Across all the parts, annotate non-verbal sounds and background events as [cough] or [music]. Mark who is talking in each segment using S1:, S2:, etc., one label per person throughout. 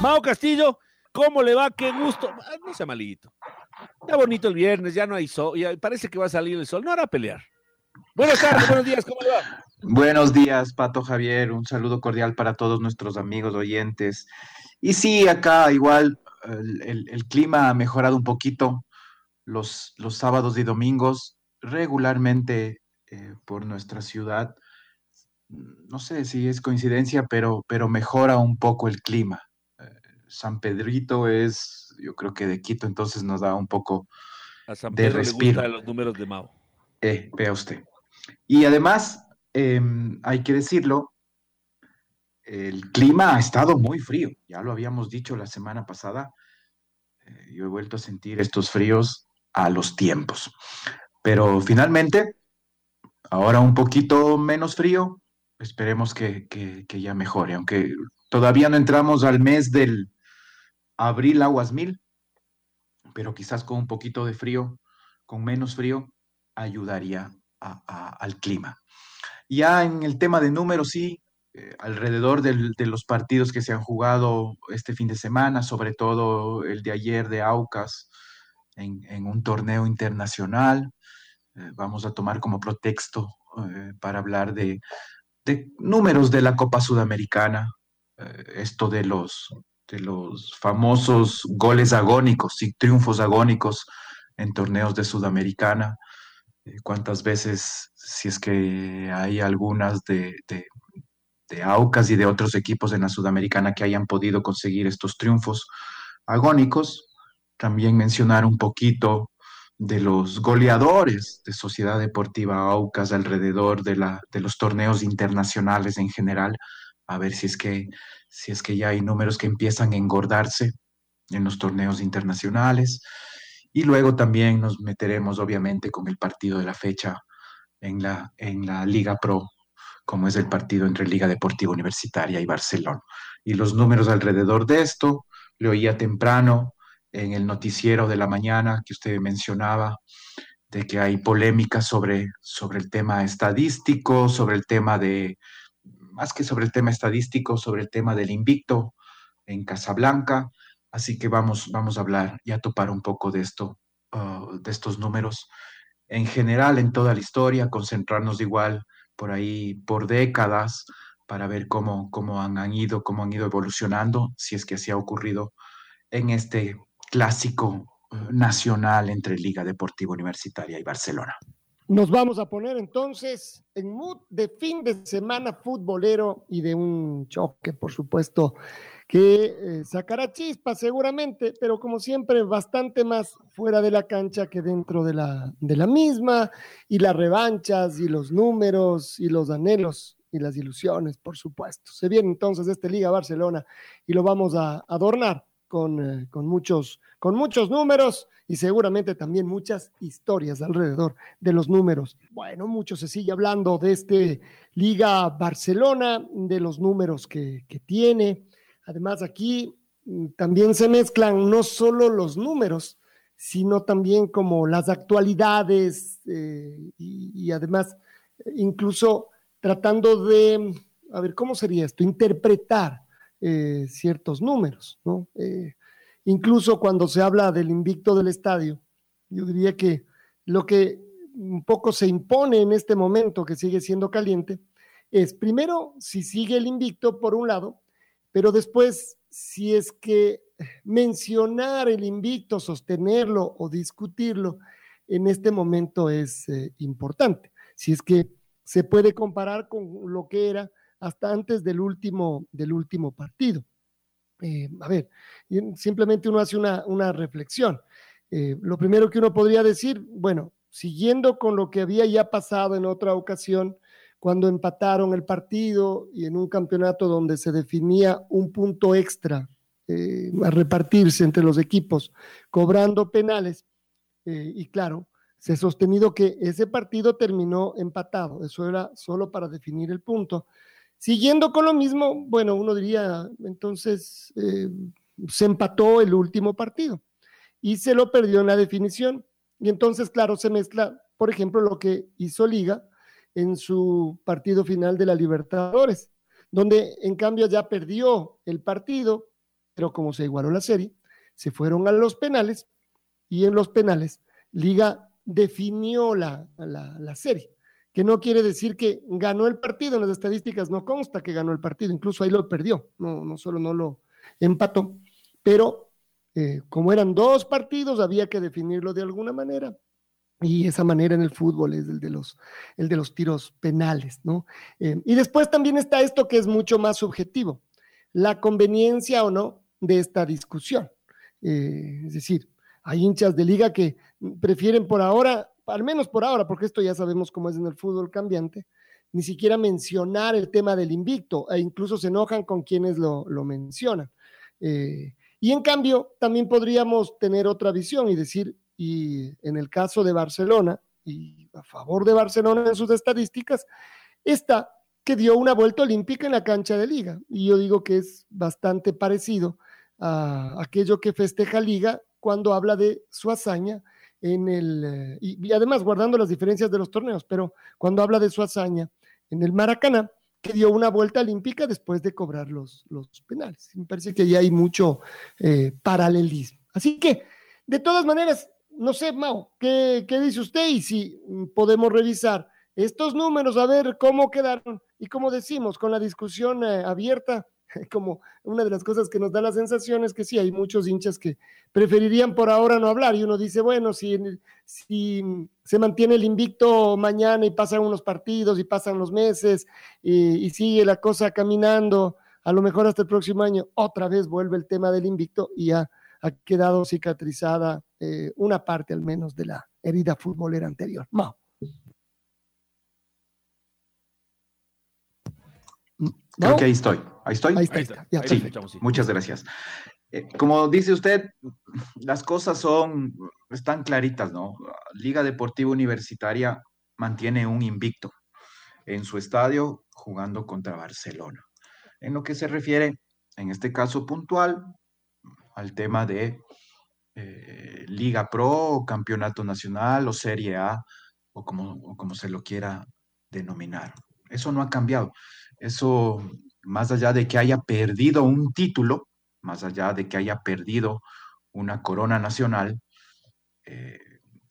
S1: Mao Castillo, ¿cómo le va? Qué gusto. No sea malito. Está bonito el viernes, ya no hay sol, parece que va a salir el sol. No hará pelear. Buenas tardes, buenos días, ¿cómo le va?
S2: Buenos días, Pato Javier. Un saludo cordial para todos nuestros amigos oyentes. Y sí, acá igual el, clima ha mejorado un poquito. Los, los sábados y domingos regularmente eh, por nuestra ciudad. No sé si es coincidencia, pero, pero mejora un poco el clima. San Pedrito es, yo creo que de Quito, entonces nos da un poco
S1: a San Pedro de respiro. Le los números de Mao.
S2: Eh, vea usted. Y además, em, hay que decirlo, el clima ha estado muy frío, ya lo habíamos dicho la semana pasada. Eh, yo he vuelto a sentir estos fríos a los tiempos. Pero finalmente, ahora un poquito menos frío, esperemos que, que ya mejore, aunque todavía no entramos al mes del, abril aguas mil, pero quizás con un poquito de frío, con menos frío, ayudaría al clima. Ya en el tema de números, sí, eh, alrededor de los partidos que se han jugado este fin de semana, sobre todo el de ayer de Aucas en, un torneo internacional, eh, vamos a tomar como pretexto eh, para hablar de, de, números de la Copa Sudamericana, esto de los de los famosos goles agónicos y triunfos agónicos en torneos de Sudamericana. Eh, ¿Cuántas veces, si es que hay algunas de, de, Aucas y de otros equipos en la Sudamericana que hayan podido conseguir estos triunfos agónicos? También mencionar un poquito de los goleadores de Sociedad Deportiva Aucas alrededor de, la, de los torneos internacionales en general, a ver si es que si es que ya hay números que empiezan a engordarse en los torneos internacionales. Y luego también nos meteremos, obviamente, con el partido de la fecha en la, en la Liga Pro, como es el partido entre Liga Deportiva Universitaria y Barcelona. Y los números alrededor de esto, le oía temprano en el noticiero de la mañana que usted mencionaba, de que hay polémica sobre, sobre el tema estadístico, sobre el tema de, más que sobre el tema estadístico, sobre el tema del invicto en Casablanca. Así que vamos, vamos a hablar y a topar un poco de esto, uh, de estos números en general en toda la historia, concentrarnos igual por ahí por décadas para ver cómo, cómo han, han ido, cómo han ido evolucionando, si es que así ha ocurrido en este clásico uh, nacional entre Liga Deportiva Universitaria y Barcelona.
S3: Nos vamos a poner entonces en mood de fin de semana futbolero y de un choque, por supuesto, que eh, sacará chispas seguramente, pero como siempre, bastante más fuera de la cancha que dentro de la, de la misma, y las revanchas y los números y los anhelos y las ilusiones, por supuesto. Se viene entonces este Liga Barcelona y lo vamos a adornar con, eh, con, muchos, con muchos números y seguramente también muchas historias alrededor de los números. Bueno, mucho se sigue hablando de este Liga Barcelona, de los números que, tiene. Además, aquí mm, también se mezclan no solo los números, sino también como las actualidades eh, y, además incluso tratando de, a ver, ¿cómo sería esto? Interpretar eh, ciertos números. Eh, Incluso cuando se habla del invicto del estadio, yo diría que lo que un poco se impone en este momento, que sigue siendo caliente, es primero si sigue el invicto por un lado, pero después si es que mencionar el invicto, sostenerlo o discutirlo en este momento es eh, importante. Si es que se puede comparar con lo que era hasta antes del último, del último partido. Eh, a ver, simplemente uno hace una, una reflexión. Eh, lo primero que uno podría decir, bueno, siguiendo con lo que había ya pasado en otra ocasión, cuando empataron el partido y en un campeonato donde se definía un punto extra eh, a repartirse entre los equipos, cobrando penales, y claro, se ha sostenido que ese partido terminó empatado, eso era solo para definir el punto. Siguiendo con lo mismo, bueno, uno diría, entonces eh, se empató el último partido y se lo perdió en la definición. Y entonces, claro, se mezcla, por ejemplo, lo que hizo Liga en su partido final de la Libertadores, donde en cambio ya perdió el partido, pero como se igualó la serie, se fueron a los penales y en los penales Liga definió la, la serie que no quiere decir que ganó el partido, en las estadísticas no consta que ganó el partido, incluso ahí lo perdió, no, no solo no lo empató, pero eh, como eran dos partidos, había que definirlo de alguna manera. Y esa manera en el fútbol es el de los, el de los tiros penales, ¿no? Eh, y después también está esto que es mucho más subjetivo, la conveniencia o no de esta discusión. Eh, es decir, hay hinchas de liga que prefieren por ahora al menos por ahora, porque esto ya sabemos cómo es en el fútbol cambiante, ni siquiera mencionar el tema del invicto, e incluso se enojan con quienes lo, mencionan. Eh, y en cambio, también podríamos tener otra visión y decir, y en el caso de Barcelona, y a favor de Barcelona en sus estadísticas, está que dio una vuelta olímpica en la cancha de liga. Y yo digo que es bastante parecido a aquello que festeja liga cuando habla de su hazaña en el, eh, y, además guardando las diferencias de los torneos, pero cuando habla de su hazaña en el Maracaná, que dio una vuelta olímpica después de cobrar los, los penales. Me parece que ya hay mucho eh, paralelismo. Así que, de todas maneras, no sé, Mao, ¿qué, ¿qué, dice usted? Y si podemos revisar estos números, a ver cómo quedaron y como decimos, con la discusión eh, abierta, [laughs] como una de las cosas que nos da la sensación es que sí, hay muchos hinchas que preferirían por ahora no hablar y uno dice, bueno, si, si se mantiene el invicto mañana y pasan unos partidos y pasan los meses y, sigue la cosa caminando, a lo mejor hasta el próximo año otra vez vuelve el tema del invicto y ya ha quedado cicatrizada eh, una parte al menos de la herida futbolera anterior.
S4: Creo que ahí estoy. Ahí estoy. Ahí está. Muchas gracias. Eh, como dice usted, las cosas son, están claritas, ¿no? Liga Deportiva Universitaria mantiene un invicto en su estadio jugando contra Barcelona. En lo que se refiere, en este caso puntual, al tema de eh, Liga Pro, Campeonato Nacional o Serie A, o como, o como se lo quiera denominar. Eso no ha cambiado. Eso, más allá de que haya perdido un título, más allá de que haya perdido una corona nacional, eh,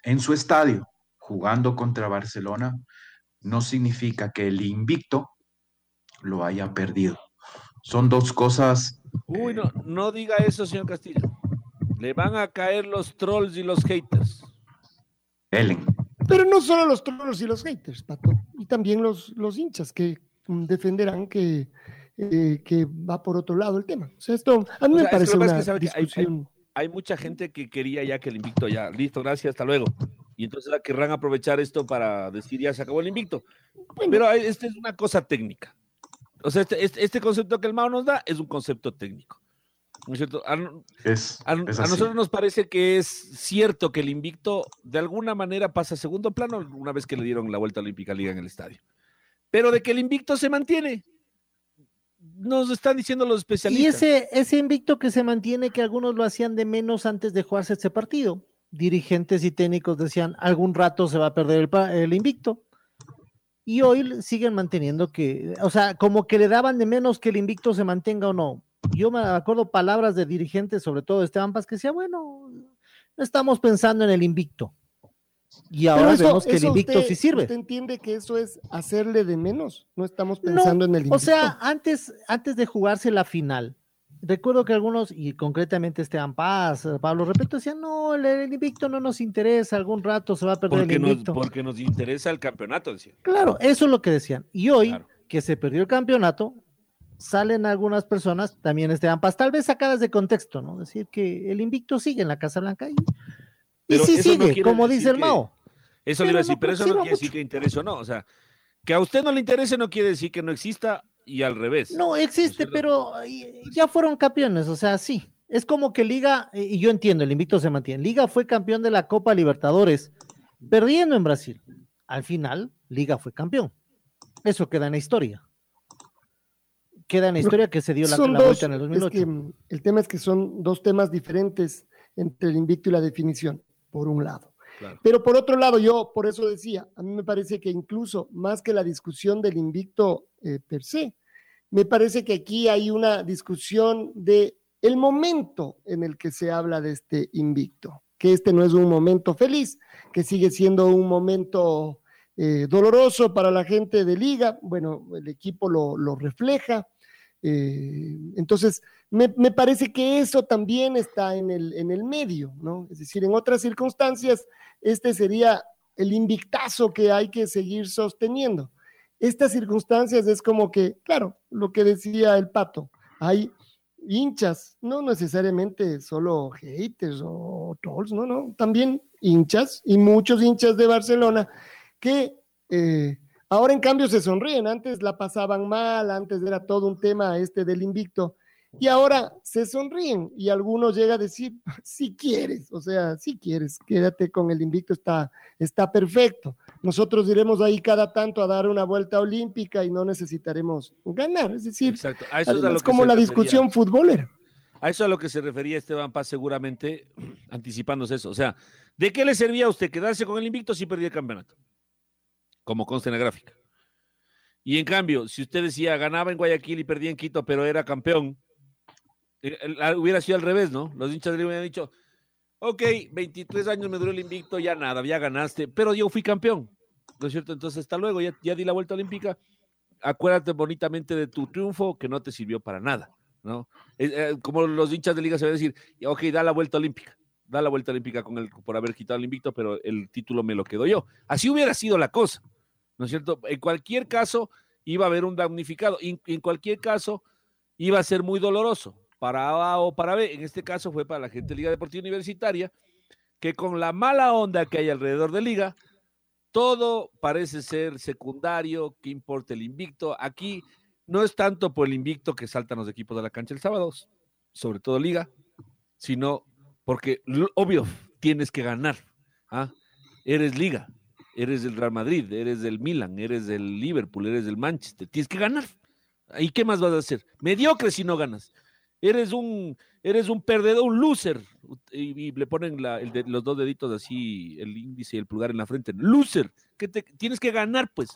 S4: en su estadio, jugando contra Barcelona, no significa que el invicto lo haya perdido. Son dos cosas.
S1: Uy, no, no diga eso, señor Castillo. Le van a caer los trolls y los haters.
S4: Ellen.
S3: Pero no solo los trolls y los haters, Pato, y también los, los hinchas que defenderán que, eh, que va por otro lado el tema. O sea, esto a mí me parece una discusión...
S1: hay, mucha gente que quería ya que el invicto ya, listo, gracias, hasta luego. Y entonces querrán aprovechar esto para decir ya se acabó el invicto. Pero esta es una cosa técnica. O sea, este, este, este, concepto que el Mao nos da es un concepto técnico. ¿No es cierto? A, a, nosotros nos parece que es cierto que el invicto de alguna manera pasa a segundo plano una vez que le dieron la vuelta olímpica liga en el estadio pero de que el invicto se mantiene. Nos están diciendo los especialistas.
S5: Y ese, ese invicto que se mantiene, que algunos lo hacían de menos antes de jugarse este partido. Dirigentes y técnicos decían, algún rato se va a perder el, el invicto. Y hoy siguen manteniendo que, o sea, como que le daban de menos que el invicto se mantenga o no. Yo me acuerdo palabras de dirigentes, sobre todo Esteban Paz, que decía, bueno, no estamos pensando en el invicto. Y ahora vemos que el invicto sí sirve.
S3: ¿Usted entiende que eso es hacerle de menos? No estamos pensando en el invicto.
S5: O sea, antes, antes de jugarse la final, recuerdo que algunos, y concretamente Esteban Paz, Pablo Repeto, decían, no, el, invicto no nos interesa, algún rato se va a perder
S1: porque
S5: el invicto.
S1: Nos, porque nos interesa el campeonato, decía.
S5: Claro, eso es lo que decían. Y hoy, que se perdió el campeonato, salen algunas personas, también Esteban Paz, tal vez sacadas de contexto, ¿no? Decir que el invicto sigue en la Casa Blanca y, y sí sigue, como dice el Mao.
S1: Eso le iba a decir, pero eso no quiere decir que interese o no. O sea, que a usted no le interese no quiere decir que no exista y al revés.
S5: No, existe, pero ya fueron campeones, o sea, sí. Es como que Liga, y yo entiendo, el invicto se mantiene. Liga fue campeón de la Copa Libertadores, perdiendo en Brasil. Al final, Liga fue campeón. Eso queda en la historia. Queda en la historia que se dio la, vuelta en el 2008.
S3: Mm, el tema es que son dos temas diferentes entre el invicto y la definición, por un lado. Pero por otro lado, yo por eso decía, a mí me parece que incluso más que la discusión del invicto eh, per se, me parece que aquí hay una discusión de el momento en el que se habla de este invicto, que este no es un momento feliz, que sigue siendo un momento eh, doloroso para la gente de liga, bueno, el equipo lo, refleja. Eh, entonces, me, parece que eso también está en el, en el medio, ¿no? Es decir, en otras circunstancias, este sería el invictazo que hay que seguir sosteniendo estas circunstancias es como que, claro, lo que decía el pato, hay hinchas, no necesariamente solo haters o trolls, no, no, también hinchas y muchos hinchas de Barcelona que eh, ahora en cambio se sonríen, antes la pasaban mal, antes era todo un tema este del invicto y ahora se sonríen y algunos llega a decir, [laughs] si quieres, o sea, si quieres, quédate con el invicto, está, está perfecto. Nosotros iremos ahí cada tanto a dar una vuelta olímpica y no necesitaremos ganar. Es decir, es, como la discusión futbolera.
S1: A eso es a lo que se refería Esteban Paz seguramente, [clears throat] anticipándose eso. O sea, ¿de qué le servía a usted quedarse con el invicto si perdía el campeonato? Como consta en la gráfica. Y en cambio, si usted decía ganaba en Guayaquil y perdía en Quito, pero era campeón, eh, hubiera sido al revés, ¿no? Los hinchas de Liga hubieran dicho, ok, 23 años me duró el invicto, ya nada, ya ganaste, pero yo fui campeón, ¿no es cierto? Entonces, hasta luego, ya, di la vuelta olímpica, acuérdate bonitamente de tu triunfo que no te sirvió para nada, ¿no? Eh, como los hinchas de liga se van a decir, ok, da la vuelta olímpica, da la vuelta olímpica con el, por haber quitado el invicto, pero el título me lo quedo yo. Así hubiera sido la cosa, ¿no es cierto? En cualquier caso, iba a haber un damnificado, en cualquier caso, iba a ser muy doloroso para A o para B. En este caso fue para la gente de Liga Deportiva Universitaria, que con la mala onda que hay alrededor de Liga, todo parece ser secundario, que importa el invicto. Aquí no es tanto por el invicto que saltan los equipos de la cancha el sábado, sobre todo Liga, sino porque, obvio, tienes que ganar. ¿ah? Eres Liga, eres del Real Madrid, eres del Milan, eres del Liverpool, eres del Manchester, tienes que ganar. ¿Y qué más vas a hacer? Mediocre si no ganas eres un, eres un perdedor, un loser. Y, le ponen los dos deditos así, el índice y el pulgar en la frente. Loser, que te, tienes que ganar, pues.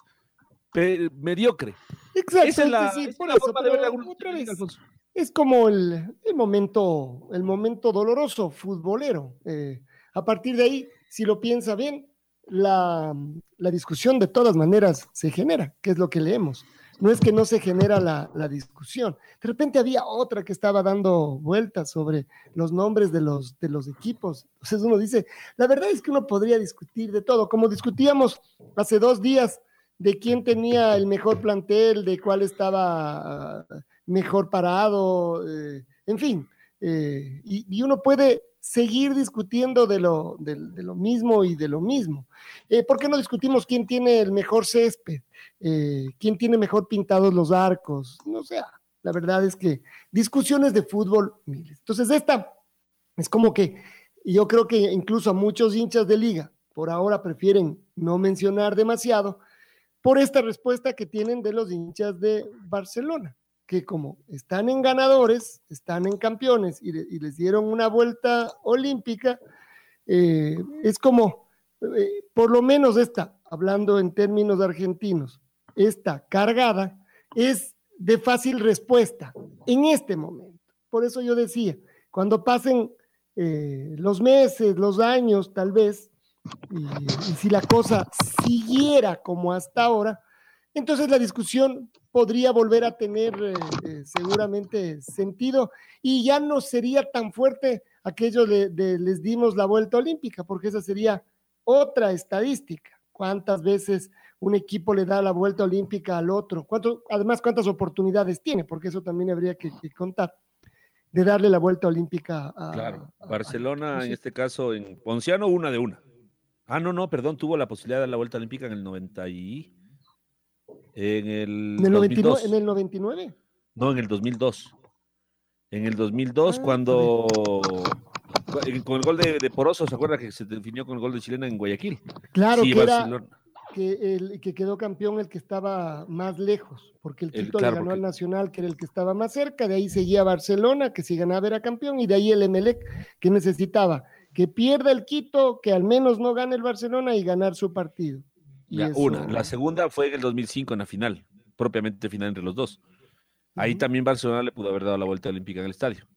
S1: mediocre.
S3: Exacto. Esa es la, forma de ver Es como el, momento, el momento doloroso futbolero. Eh, a partir de ahí, si lo piensa bien, la, la discusión de todas maneras se genera, que es lo que leemos no es que no se genera la, discusión. De repente había otra que estaba dando vueltas sobre los nombres de los, de los equipos. Entonces uno dice, la verdad es que uno podría discutir de todo, como discutíamos hace dos días de quién tenía el mejor plantel, de cuál estaba ah, mejor parado, eh, en fin. Eh, y, uno puede seguir discutiendo de lo, de, lo mismo y de lo mismo. Eh, ¿Por qué no discutimos quién tiene el mejor césped? Eh, quién tiene mejor pintados los arcos, no sé, la verdad es que discusiones de fútbol, miles. Entonces esta es como que yo creo que incluso a muchos hinchas de liga por ahora prefieren no mencionar demasiado por esta respuesta que tienen de los hinchas de Barcelona, que como están en ganadores, están en campeones y, les dieron una vuelta olímpica, eh, es como, eh, por lo menos esta, hablando en términos argentinos, esta cargada es de fácil respuesta en este momento. Por eso yo decía, cuando pasen eh, los meses, los años, tal vez, y, si la cosa siguiera como hasta ahora, entonces la discusión podría volver a tener eh, eh, seguramente sentido y ya no sería tan fuerte aquello de, les dimos la vuelta olímpica, porque esa sería otra estadística. ¿Cuántas veces un equipo le da la vuelta olímpica al otro? ¿Cuánto, además, ¿cuántas oportunidades tiene? Porque eso también habría que, contar de darle la vuelta olímpica a.
S1: Claro, Barcelona, en este caso, en Ponciano, una de una. Ah, no, no, perdón, tuvo la posibilidad de dar la vuelta olímpica en el 90 y. En el,
S3: ¿En el, 99, ¿En el 99?
S1: No, en el 2002. En el 2002, ah, cuando con el gol de, Poroso, ¿se acuerda que se definió con el gol de Chilena en Guayaquil?
S3: Claro, que era que, el, que quedó campeón el que estaba más lejos, porque el Quito le ganó al Nacional, que era el que estaba más cerca, de ahí seguía Barcelona, que si ganaba era campeón, y de ahí el Emelec, que necesitaba que pierda el Quito, que al menos no gane el Barcelona y ganar su partido.
S1: Una. La segunda fue en el 2005 en la final, propiamente final entre los dos. Ahí también Barcelona le pudo haber dado la vuelta olímpica en el estadio.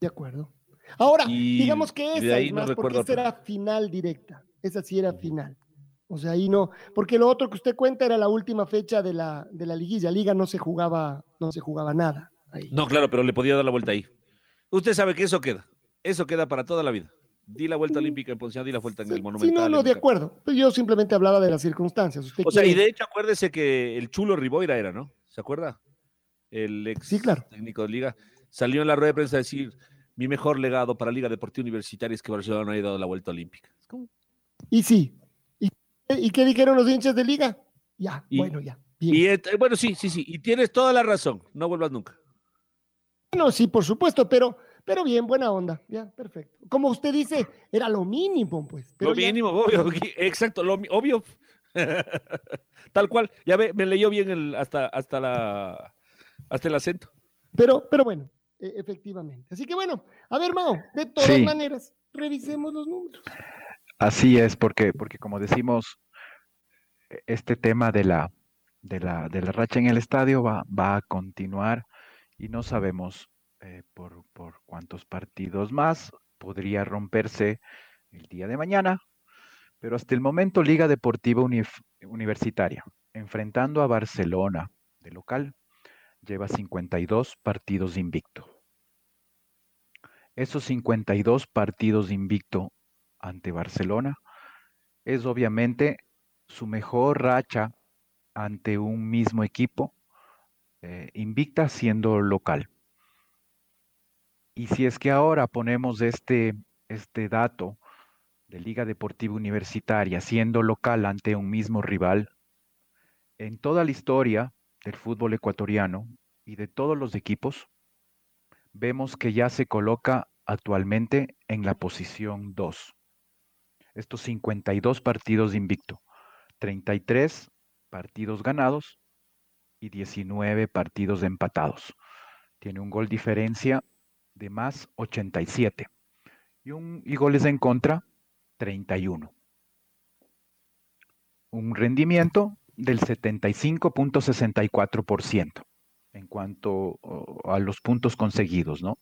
S3: De acuerdo. Ahora, digamos que esa es más porque esa era final directa. Esa sí era final. O sea, ahí no, porque lo otro que usted cuenta era la última fecha de la, de la liguilla. Liga no se jugaba, no se jugaba nada. Ahí.
S1: No, claro, pero le podía dar la vuelta ahí. Usted sabe que eso queda. Eso queda para toda la vida di la vuelta olímpica en Ponciano, di la vuelta en el Monumental.
S3: Sí, no, no, de acuerdo. Yo simplemente hablaba de las circunstancias.
S1: o sea, y de hecho acuérdese que el chulo Riboira era, ¿no? ¿Se acuerda? El ex técnico de Liga. Salió en la rueda de prensa a decir, mi mejor legado para Liga Deportiva Universitaria es que Barcelona no haya dado la vuelta olímpica.
S3: Y sí. ¿Y, qué dijeron los hinchas de Liga? Ya, bueno, ya.
S1: Y, bueno, sí, sí, sí. Y tienes toda la razón. No vuelvas nunca.
S3: No, sí, por supuesto, pero pero bien, buena onda, ya, perfecto. Como usted dice, era lo mínimo, pues.
S1: lo mínimo, obvio, [laughs] exacto, lo obvio. [laughs] Tal cual, ya ve, me leyó bien el, hasta, hasta, la, hasta el acento.
S3: Pero, pero bueno, e, efectivamente. Así que bueno, a ver, Mao, de todas maneras, revisemos los números.
S2: Así es, porque, porque como decimos, este tema de la, de la, de la racha en el estadio va, va a continuar y no sabemos eh, por, cuántos partidos más podría romperse el día de mañana, pero hasta el momento Liga Deportiva Universitaria, enfrentando a Barcelona de local, lleva 52 partidos invicto. Esos 52 partidos invicto ante Barcelona es obviamente su mejor racha ante un mismo equipo, eh, invicta siendo local. Y si es que ahora ponemos este, este dato de Liga Deportiva Universitaria siendo local ante un mismo rival, en toda la historia del fútbol ecuatoriano y de todos los equipos, vemos que ya se coloca actualmente en la posición 2. Estos 52 partidos de invicto, 33 partidos ganados y 19 partidos empatados. Tiene un gol diferencia de más 87 y, un, y goles en contra 31. Un rendimiento del 75.64% en cuanto a los puntos conseguidos, ¿no?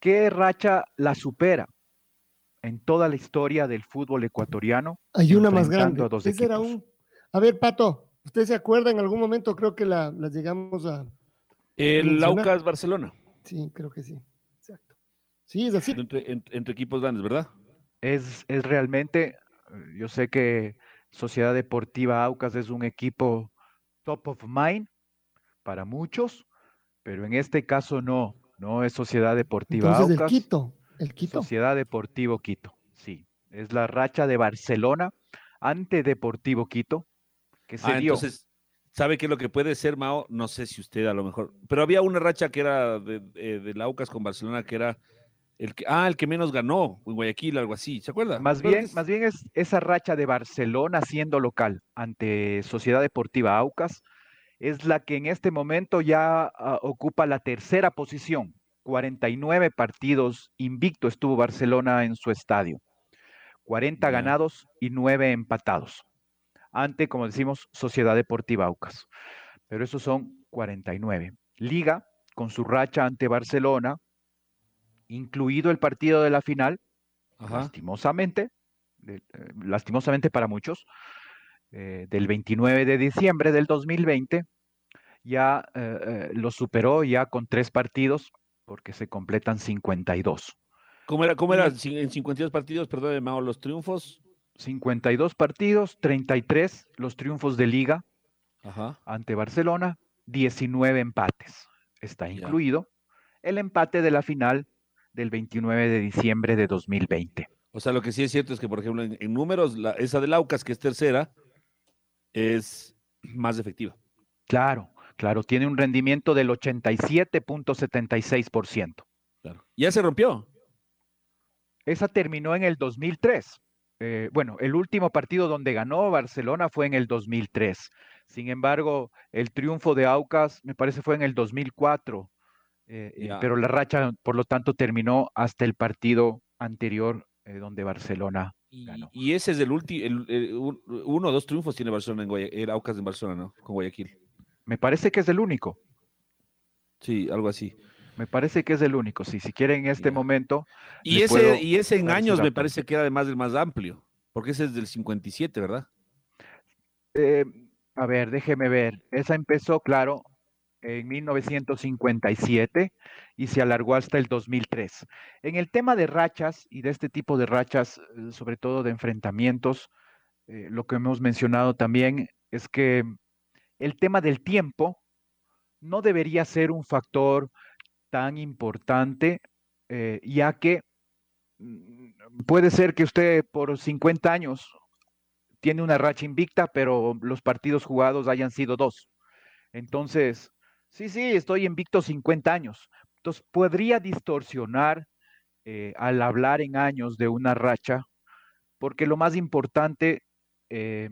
S2: ¿Qué racha la supera en toda la historia del fútbol ecuatoriano?
S3: Hay una más grande. A, a ver, Pato, ¿usted se acuerda en algún momento? Creo que la, llegamos a.
S1: El Laucas Barcelona.
S3: Sí, creo que sí. Exacto. Sí, es así.
S1: Entre, equipos grandes, ¿verdad?
S2: Es, es realmente, yo sé que Sociedad Deportiva Aucas es un equipo top of mind para muchos, pero en este caso no, no es Sociedad Deportiva
S3: Aucas. El Quito, el Quito.
S2: Sociedad Deportivo Quito, sí. Es la racha de Barcelona ante Deportivo Quito que se
S1: ah, dio. Entonces, ¿Sabe qué es lo que puede ser, Mao? No sé si usted a lo mejor. Pero había una racha que era de, eh, de, Laucas con Barcelona, que era el que, ah, el que menos ganó en Guayaquil, algo así, ¿se acuerda?
S2: Más bien, más bien es esa racha de Barcelona siendo local ante Sociedad Deportiva Aucas, es la que en este momento ya ah, ocupa la tercera posición. 49 partidos invicto estuvo Barcelona en su estadio. 40 ganados y 9 empatados ante, como decimos, Sociedad Deportiva Aucas. Pero esos son 49. Liga, con su racha ante Barcelona, incluido el partido de la final, lastimosamente, eh, lastimosamente para muchos, eh, del 29 de diciembre del 2020, ya lo superó ya con tres partidos, porque se completan 52.
S1: ¿Cómo era, cómo era en 52 partidos, perdón, Mao, los triunfos?
S2: 52 partidos, 33 los triunfos de liga ante Barcelona, 19 empates. Está incluido el empate de la final del 29 de diciembre de 2020.
S1: O sea, lo que sí es cierto es que, por ejemplo, en, números, la, esa del Aucas, que es tercera, es más efectiva.
S2: Claro, claro, tiene un rendimiento del 87.76%.
S1: Claro. Ya se rompió.
S2: Esa terminó en el 2003. Eh, bueno, el último partido donde ganó Barcelona fue en el 2003. Sin embargo, el triunfo de Aucas me parece fue en el 2004, eh, eh, pero la racha, por lo tanto, terminó hasta el partido anterior donde Barcelona ganó.
S1: Y ese es el último, uno o dos triunfos tiene Barcelona en Guayaquil, Aucas en Barcelona, ¿no? Con Guayaquil.
S2: Me parece que es el único.
S1: Sí, algo así.
S2: Me parece que es el único. Si, si quieren en este momento.
S1: Y ese, y ese en años me parece que era además el más amplio, porque ese es del 57, ¿verdad?
S2: Eh, a ver, déjeme ver. Esa empezó, claro, en 1957 y se alargó hasta el 2003. En el tema de rachas y de este tipo de rachas, eh, sobre todo de enfrentamientos, eh, lo que hemos mencionado también es que el tema del tiempo no debería ser un factor tan importante, eh, ya que mm, puede ser que usted por 50 años tiene una racha invicta, pero los partidos jugados hayan sido dos. Entonces, sí, sí, estoy invicto 50 años. Entonces, podría distorsionar eh, al hablar en años de una racha, porque lo más importante eh,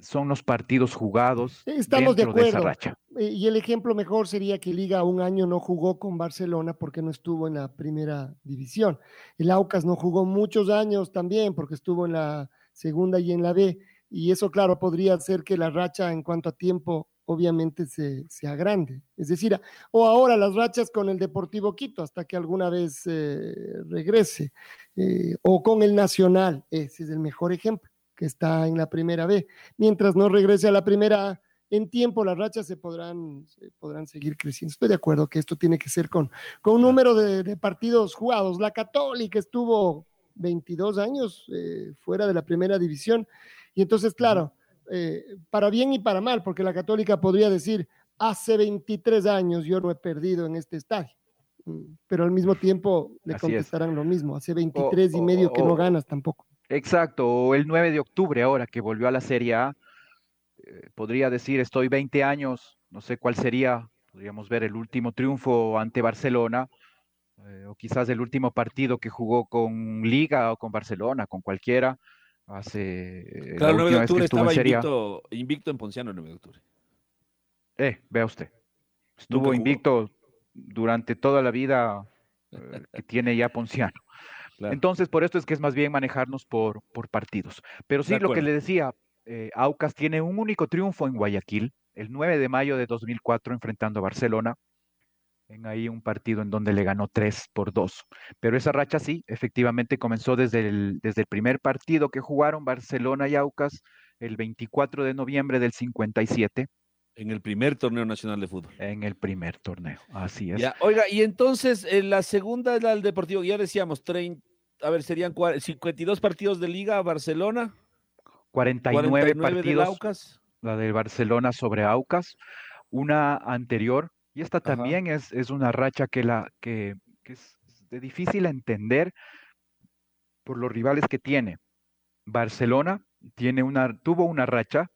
S2: son los partidos jugados.
S3: Estamos de acuerdo. Eh, y el ejemplo mejor sería que Liga un año no jugó con Barcelona porque no estuvo en la primera división. El Aucas no jugó muchos años también porque estuvo en la segunda y en la B. Y eso, claro, podría hacer que la racha en cuanto a tiempo obviamente se, sea grande. Es decir, o ahora las rachas con el Deportivo Quito hasta que alguna vez eh, regrese, o con el Nacional, ese es el mejor ejemplo que está en la primera B. Mientras no regrese a la primera A, en tiempo las rachas se podrán, podrán seguir creciendo. Estoy de acuerdo que esto tiene que ser con, con un número de, partidos jugados. La Católica estuvo 22 años eh, fuera de la primera división. Y entonces, claro, eh, para bien y para mal, porque la Católica podría decir, hace 23 años yo no he perdido en este estadio. Mm, pero al mismo tiempo le contestarán lo mismo, hace 23 y medio que no ganas tampoco.
S2: Exacto, o el 9 de octubre ahora que volvió a la Serie A, eh, podría decir estoy 20 años, no sé cuál sería, podríamos ver el último triunfo ante Barcelona, eh, o quizás el último partido que jugó con Liga o con Barcelona, con cualquiera, hace...
S1: Eh, claro, el 9 de octubre estaba invicto, invicto, en Ponciano el 9 de octubre.
S2: Eh, vea usted, estuvo invicto durante toda la vida que tiene ya Ponciano. Entonces, por esto es que es más bien manejarnos por, por partidos. Pero sí, lo que le decía, eh, Aucas tiene un único triunfo en Guayaquil, el 9 de mayo de 2004, enfrentando a Barcelona, en ahí un partido en donde le ganó 3 por 2. Pero esa racha sí, efectivamente comenzó desde el, desde el primer partido que jugaron Barcelona y Aucas, el 24 de noviembre del 57.
S1: En el primer torneo nacional de fútbol.
S2: En el primer torneo, así es.
S1: oiga, y entonces en la segunda era el Deportivo, ya decíamos, 30, a ver, serían 52 partidos de Liga Barcelona.
S2: 49, partidos. La de Barcelona sobre Aucas. Una anterior, y esta también es, es, una racha que, la, que, que es de difícil entender por los rivales que tiene. Barcelona tiene una, tuvo una racha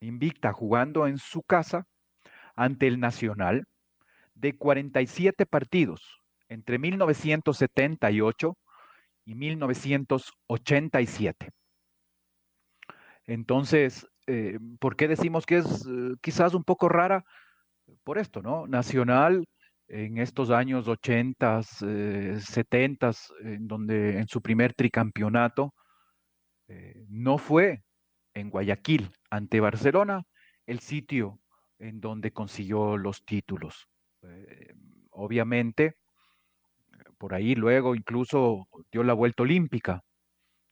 S2: invicta jugando en su casa ante el Nacional de 47 partidos entre 1978 y 1987. Entonces, eh, ¿por qué decimos que es eh, quizás un poco rara? Por esto, ¿no? Nacional en estos años 80, 70, en donde en su primer tricampeonato eh, no fue en Guayaquil ante Barcelona el sitio en donde consiguió los títulos. obviamente, por ahí luego incluso dio la vuelta olímpica,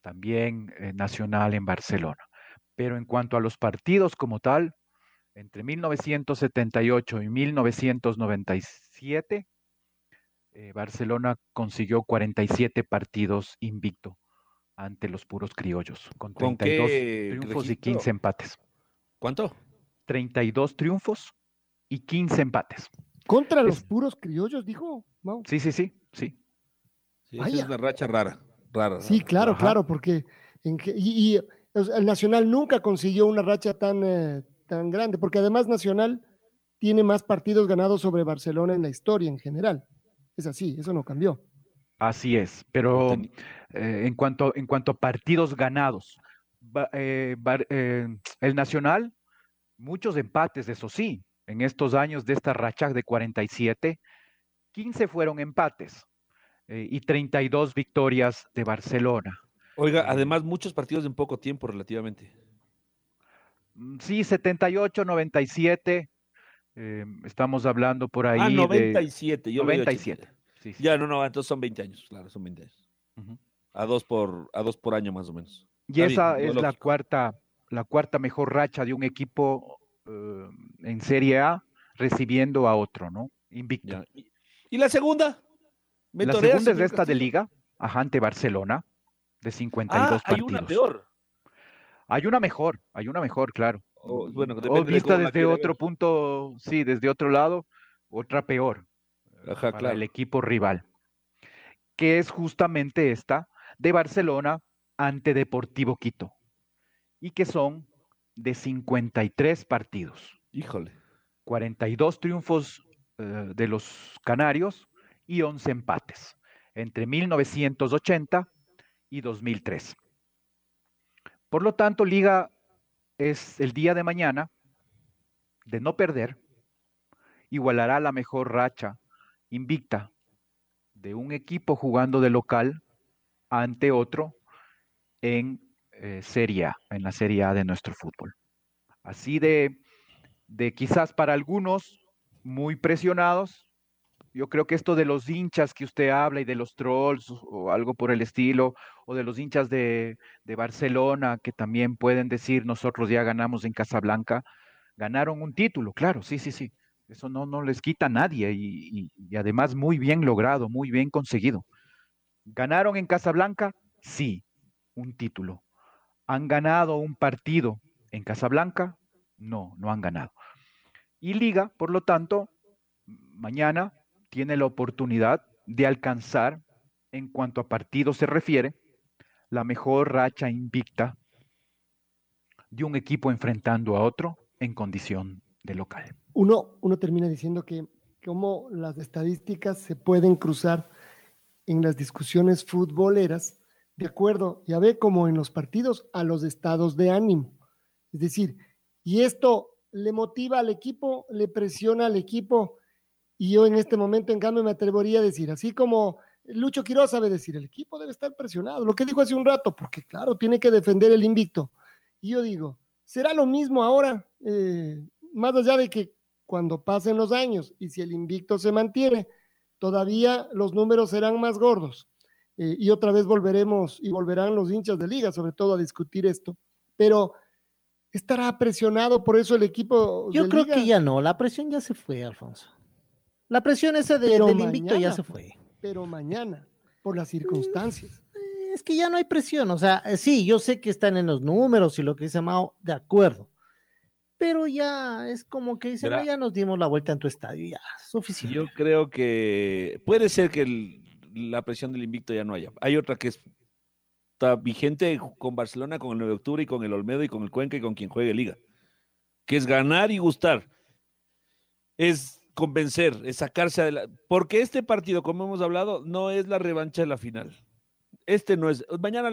S2: también eh, nacional en Barcelona. Pero en cuanto a los partidos como tal, entre 1978 y 1997, eh, Barcelona consiguió 47 partidos invicto ante los puros criollos, con 32 triunfos y 15 empates.
S1: ¿Cuánto?
S2: 32 triunfos y 15 empates.
S3: Contra los puros criollos, dijo Mau.
S2: Sí, sí, sí, sí.
S1: esa es una racha rara, rara.
S3: Sí, claro, claro, porque y, el Nacional nunca consiguió una racha tan, eh, tan grande, porque además Nacional tiene más partidos ganados sobre Barcelona en la historia en general. Es así, eso no cambió.
S2: Así es, pero eh, en, cuanto, en cuanto a partidos ganados, eh, el Nacional, muchos empates, eso sí, en estos años de esta racha de 47, 15 fueron empates eh, y 32 victorias de Barcelona.
S1: Oiga, además muchos partidos en poco tiempo relativamente.
S2: Mm, sí, 78, 97. Eh, estamos hablando por ahí. Ah,
S1: 97. Yo
S2: 97.
S1: Ya, no, no, entonces son 20 años, claro, son 20 años. a, dos por, a dos por año más o menos.
S2: Y esa es la cuarta, la cuarta mejor racha de un equipo eh, en Serie A recibiendo a otro, ¿no? Invicto.
S1: ¿Y la segunda?
S2: la segunda es esta de Liga, ajá, ante Barcelona, de 52 ah, hay
S1: una peor.
S2: Hay una mejor, hay una mejor, claro. O, bueno, o vista desde otro punto, sí, desde otro lado, otra peor. Ajá, para el equipo rival. Que es justamente esta de Barcelona ante Deportivo Quito. Y que son de 53 partidos.
S1: Híjole.
S2: 42 triunfos eh, de los Canarios y 11 empates entre 1980 y 2003. Por lo tanto, Liga es el día de mañana de no perder, igualará la mejor racha invicta de un equipo jugando de local ante otro en eh, Serie A, en la Serie A de nuestro fútbol. Así de, de quizás para algunos muy presionados, yo creo que esto de los hinchas que usted habla y de los trolls o algo por el estilo, o de los hinchas de, Barcelona que también pueden decir nosotros ya ganamos en Casablanca, ganaron un título, claro, sí, sí, sí. Eso no, no les quita a nadie y, y, además muy bien logrado, muy bien conseguido. ¿Ganaron en Casablanca? Sí, un título. ¿Han ganado un partido en Casablanca? No, no han ganado. Y Liga, por lo tanto, mañana tiene la oportunidad de alcanzar, en cuanto a partidos se refiere, la mejor racha invicta de un equipo enfrentando a otro en condición de local.
S3: Uno, uno termina diciendo que como las estadísticas se pueden cruzar en las discusiones futboleras de acuerdo, ya ve como en los partidos, a los estados de ánimo. Es decir, y esto le motiva al equipo, le presiona al equipo, y yo en este momento, en cambio, me atrevería a decir, así como Lucho Quiroz sabe decir, el equipo debe estar presionado, lo que dijo hace un rato, porque claro, tiene que defender el invicto. Y yo digo, ¿será lo mismo ahora? Eh, más allá de que cuando pasen los años y si el invicto se mantiene, todavía los números serán más gordos. Eh, y otra vez volveremos y volverán los hinchas de liga, sobre todo a discutir esto, pero estará presionado por eso el equipo.
S5: Yo creo que ya no, la presión ya se fue, Alfonso. La presión esa de, del invicto ya se fue.
S3: Pero mañana, por las circunstancias.
S5: Eh, es que ya no hay presión, o sea, eh, sí, yo sé que están en los números y lo que dice Mao, de acuerdo. Pero ya es como que dicen, ya nos dimos la vuelta en tu estadio, ya, suficiente.
S1: Yo creo que puede ser que el, la presión del invicto ya no haya. Hay otra que está vigente con Barcelona, con el 9 de octubre y con el Olmedo y con el Cuenca y con quien juegue Liga, que es ganar y gustar. Es convencer, es sacarse adelante. Porque este partido, como hemos hablado, no es la revancha de la final. Este no es. Mañana,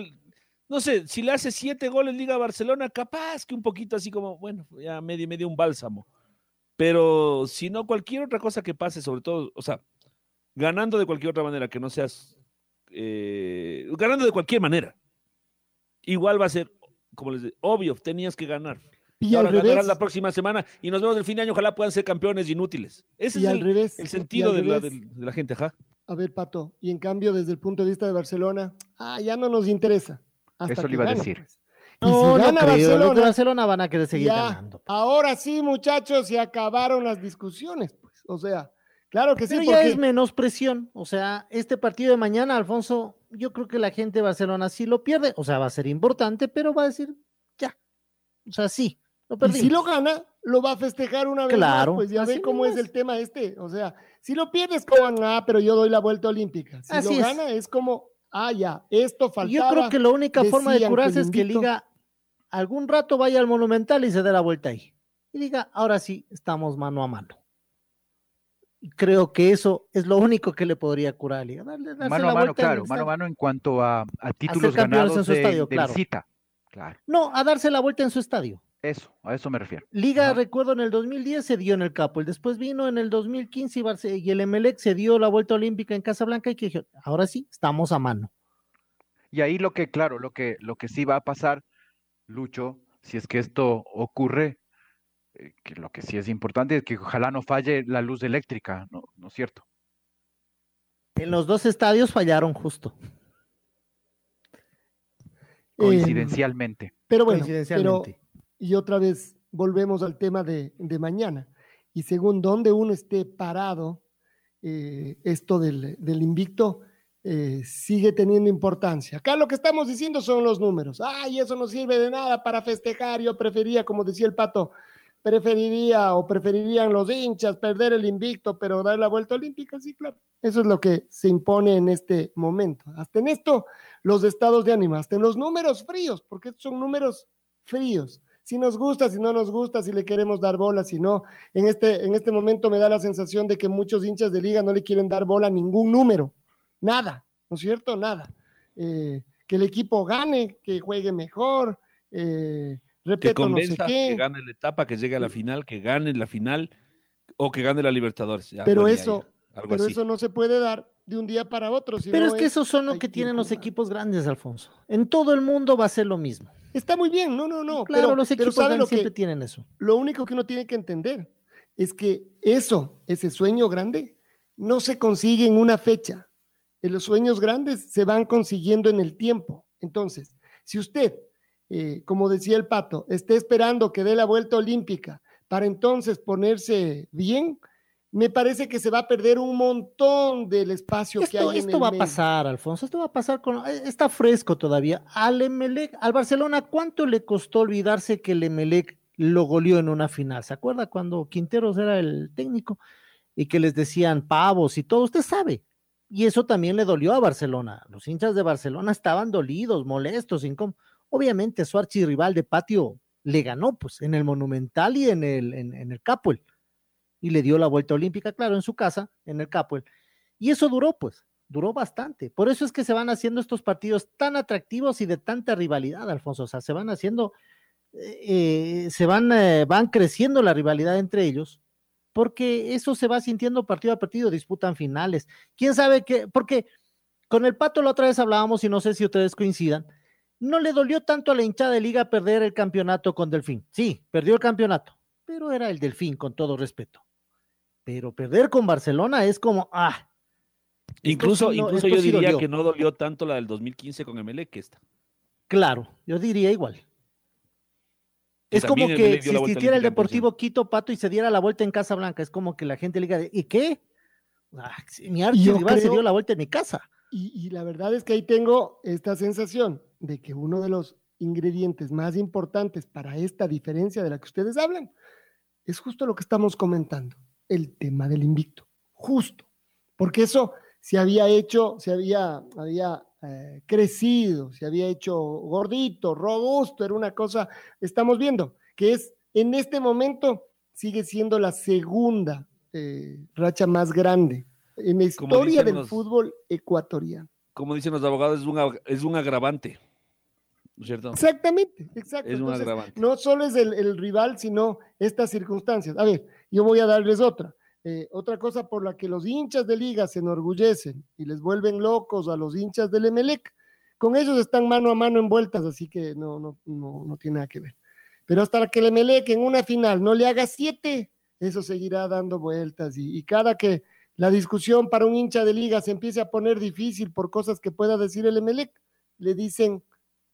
S1: no sé, si le hace siete goles Liga Barcelona, capaz que un poquito así como, bueno, ya medio, medio un bálsamo. Pero si no, cualquier otra cosa que pase, sobre todo, o sea, ganando de cualquier otra manera, que no seas, eh, ganando de cualquier manera, igual va a ser, como les digo, obvio, tenías que ganar. Y Ahora ganarás la próxima semana y nos vemos el fin de año, ojalá puedan ser campeones inútiles. Ese es el, el sentido de la, de, la, gente, ajá.
S3: A ver, Pato, y en cambio, desde el punto de vista de Barcelona, ah, ya no nos interesa.
S2: Eso le iba a decir.
S3: Pues. Y si
S5: No, no
S3: gana
S5: creo.
S3: Barcelona,
S5: Barcelona van a querer seguir
S3: ya,
S5: ganando.
S3: ahora sí, muchachos, se acabaron las discusiones, pues. O sea, claro que sí,
S5: Pero ya es menos presión. O sea, este partido de mañana, Alfonso, yo creo que la gente de Barcelona sí lo pierde. O sea, va a ser importante, pero va a decir, ya. O sea, sí, lo
S3: si lo gana, lo va a festejar una vez
S5: Claro,
S3: más, pues ya ven cómo es el tema este. O sea, si lo pierdes, como, ah, pero yo doy la vuelta olímpica. Si
S5: Así
S3: lo
S5: es.
S3: gana, es como, ah, ya, esto faltaba.
S5: Yo creo que la única forma de curarse es que Liga algún rato vaya al Monumental y se dé la vuelta ahí. Y diga, ahora sí, estamos mano a mano. Creo que eso es lo único que le podría curar a Liga. Darle, darse
S2: Mano
S5: la
S2: a mano,
S5: el
S2: claro, mano a mano en cuanto a, a títulos
S5: en su
S2: de,
S5: estadio, claro.
S2: Claro,
S5: No, a darse la vuelta en su estadio.
S2: eso, a eso me refiero.
S5: Liga,
S2: Ajá.
S5: recuerdo, en el 2010 se dio en el Capo, después vino en el 2015 y, Barce- y el Emelec se dio la vuelta olímpica en Casablanca y que ahora sí, estamos a mano.
S2: Y ahí lo que, claro, lo que, lo que sí va a pasar, Lucho, si es que esto ocurre, eh, que lo que sí es importante es que ojalá no falle la luz eléctrica, ¿no, ¿no es cierto?
S5: En los dos estadios fallaron justo.
S3: Eh,
S2: Coincidencialmente.
S3: pero bueno, pero, y otra vez volvemos al tema de, de mañana. Y según donde uno esté parado, eh, esto del, del invicto eh, sigue teniendo importancia. Acá lo que estamos diciendo son los números. Ay, eso no sirve de nada para festejar. Yo prefería, como decía el pato, preferiría o preferirían los hinchas perder el invicto, pero dar la vuelta olímpica. Sí, claro. Eso es lo que se impone en este momento. Hasta en esto, los estados de ánimo, hasta en los números fríos, porque son números fríos. Si nos gusta, si no nos gusta, si le queremos dar bola, si no. En este, en este momento me da la sensación de que muchos hinchas de liga no le quieren dar bola a ningún número. Nada, ¿no es cierto? Nada. Eh, que el equipo gane, que juegue mejor, eh,
S1: Que
S3: repito, no sé
S1: convenza, que gane la etapa, que llegue a la final, que gane la final o que gane la Libertadores. Ya,
S3: Pero eso,
S1: ya, algo
S3: pero
S1: así.
S3: eso no se puede dar de un día para otro. si
S5: Pero
S3: no
S5: es que esos son lo
S3: hay
S5: que tienen los equipos grandes, Alfonso. En todo el mundo va a ser lo mismo.
S3: Está muy bien, no, no, no.
S5: claro,
S3: pero,
S5: los
S3: pero
S5: equipos
S3: ¿sabe
S5: grandes
S3: lo que-
S5: siempre tienen eso.
S3: lo único que uno tiene que entender es que eso, ese sueño grande, no se consigue en una fecha. Eh, Los sueños grandes se van consiguiendo en el tiempo. Entonces, si usted, eh, como decía el pato, esté esperando que dé la vuelta olímpica para entonces ponerse bien, me parece que se va a perder un montón del espacio que
S5: Esto,
S3: hay en
S5: esto
S3: el
S5: va a pasar, Alfonso. Esto va a pasar con. eh, Está fresco todavía. Al Emelec, al Barcelona, ¿cuánto le costó olvidarse que el Emelec lo goleó en una final? ¿Se acuerda cuando Quinteros era el técnico y que les decían pavos y todo? Usted sabe. Y eso también le dolió a Barcelona. Los hinchas de Barcelona estaban dolidos, molestos, incómodos. Obviamente, su archirrival de patio le ganó, pues, en el Monumental y en el, en, el Capuel. Y le dio la vuelta olímpica, claro, en su casa, en el Capuel. Y eso duró, pues, duró bastante. Por eso es que se van haciendo estos partidos tan atractivos y de tanta rivalidad, Alfonso. O sea, se van haciendo, eh, se van, eh, van creciendo la rivalidad entre ellos, porque eso se va sintiendo partido a partido, disputan finales. ¿Quién sabe qué? Porque con el Pato la otra vez hablábamos y no sé si ustedes coincidan. No le dolió tanto a la hinchada de liga perder el campeonato con Delfín. Sí, perdió el campeonato, pero era el Delfín, con todo respeto. Pero perder con Barcelona es como, ah,
S1: Incluso,
S5: sí no-
S1: incluso yo
S5: sí
S1: diría
S5: dolió.
S1: que no dolió tanto la del 2015 con Emelec que esta.
S5: Claro, yo diría igual.
S1: Que
S5: Es como que si existiera el Deportivo Quito Pato y se diera la vuelta en Casa Blanca, es como que la gente le diga, ¿y qué? Ah, mi archirrival se
S3: creo-
S5: dio la vuelta en mi casa.
S3: Y, la verdad es que ahí tengo esta sensación de que uno de los ingredientes más importantes para esta diferencia de la que ustedes hablan es justo lo que estamos comentando, el tema del invicto, justo, porque eso se había hecho, se había, había eh, crecido, se había hecho gordito, robusto, era una cosa, estamos viendo que es en este momento sigue siendo la segunda eh, racha más grande en la historia del
S1: los-
S3: fútbol ecuatoriano.
S1: Como dicen los abogados, es un, es un agravante. ¿No es cierto?
S3: Exactamente, exacto.
S1: Es un
S3: Entonces,
S1: agravante.
S3: no solo es el, el rival, sino estas circunstancias. A ver, yo voy a darles otra. Eh, otra cosa por la que los hinchas de liga se enorgullecen y les vuelven locos a los hinchas del Emelec, con ellos están mano a mano envueltas, así que no, no, no, no tiene nada que ver. Pero hasta que el Emelec en una final no le haga siete, eso seguirá dando vueltas y, y cada que la discusión para un hincha de liga se empiece a poner difícil por cosas que pueda decir el Emelec, le dicen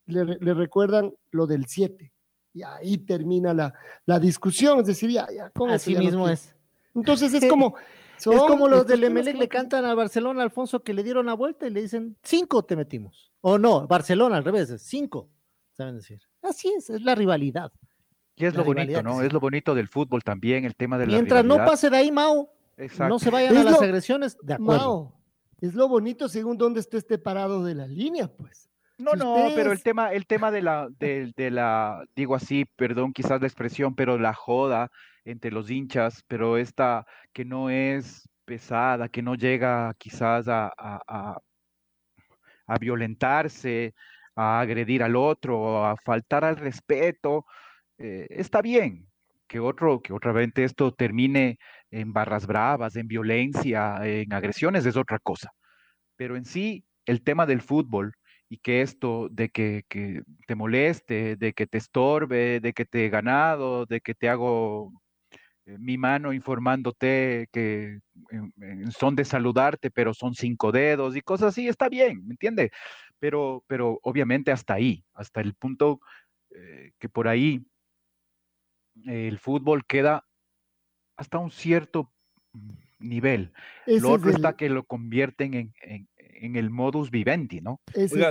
S3: le, recuerdan lo del 7. Y ahí termina la, la discusión, es decir, ya, ya,
S5: Así mismo es.
S3: Entonces es [laughs] como...
S5: es como los del Emelec le cantan al Barcelona, Alfonso, que le dieron la vuelta y le dicen, cinco te metimos. O no, Barcelona al revés, cinco, saben decir. Así es, es la rivalidad.
S2: Y es lo bonito, ¿no? Es lo bonito del fútbol también, el tema de la
S5: Mientras no pase de ahí, Mao, no se vayan a las agresiones, de acuerdo. Mao,
S3: es lo bonito según dónde esté este parado de la línea, pues.
S2: No, no, pero el tema, el tema de la, de, de, la, digo así, perdón quizás la expresión, pero la joda entre los hinchas, pero esta que no es pesada, que no llega quizás a, a, a violentarse, a agredir al otro, a faltar al respeto, eh, está bien que otro, que otra vez esto termine en barras bravas, en violencia, en agresiones, es otra cosa. Pero en sí, el tema del fútbol y que esto de que, te moleste, de que te estorbe, de que te he ganado, de que te hago eh, mi mano informándote que son de saludarte, pero son cinco dedos y cosas así, está bien, ¿me entiende? Pero, pero obviamente hasta ahí, hasta el punto eh, que por ahí el fútbol queda hasta un cierto nivel. lo otro está que lo convierten en, en, el modus vivendi, ¿no?
S3: Ese es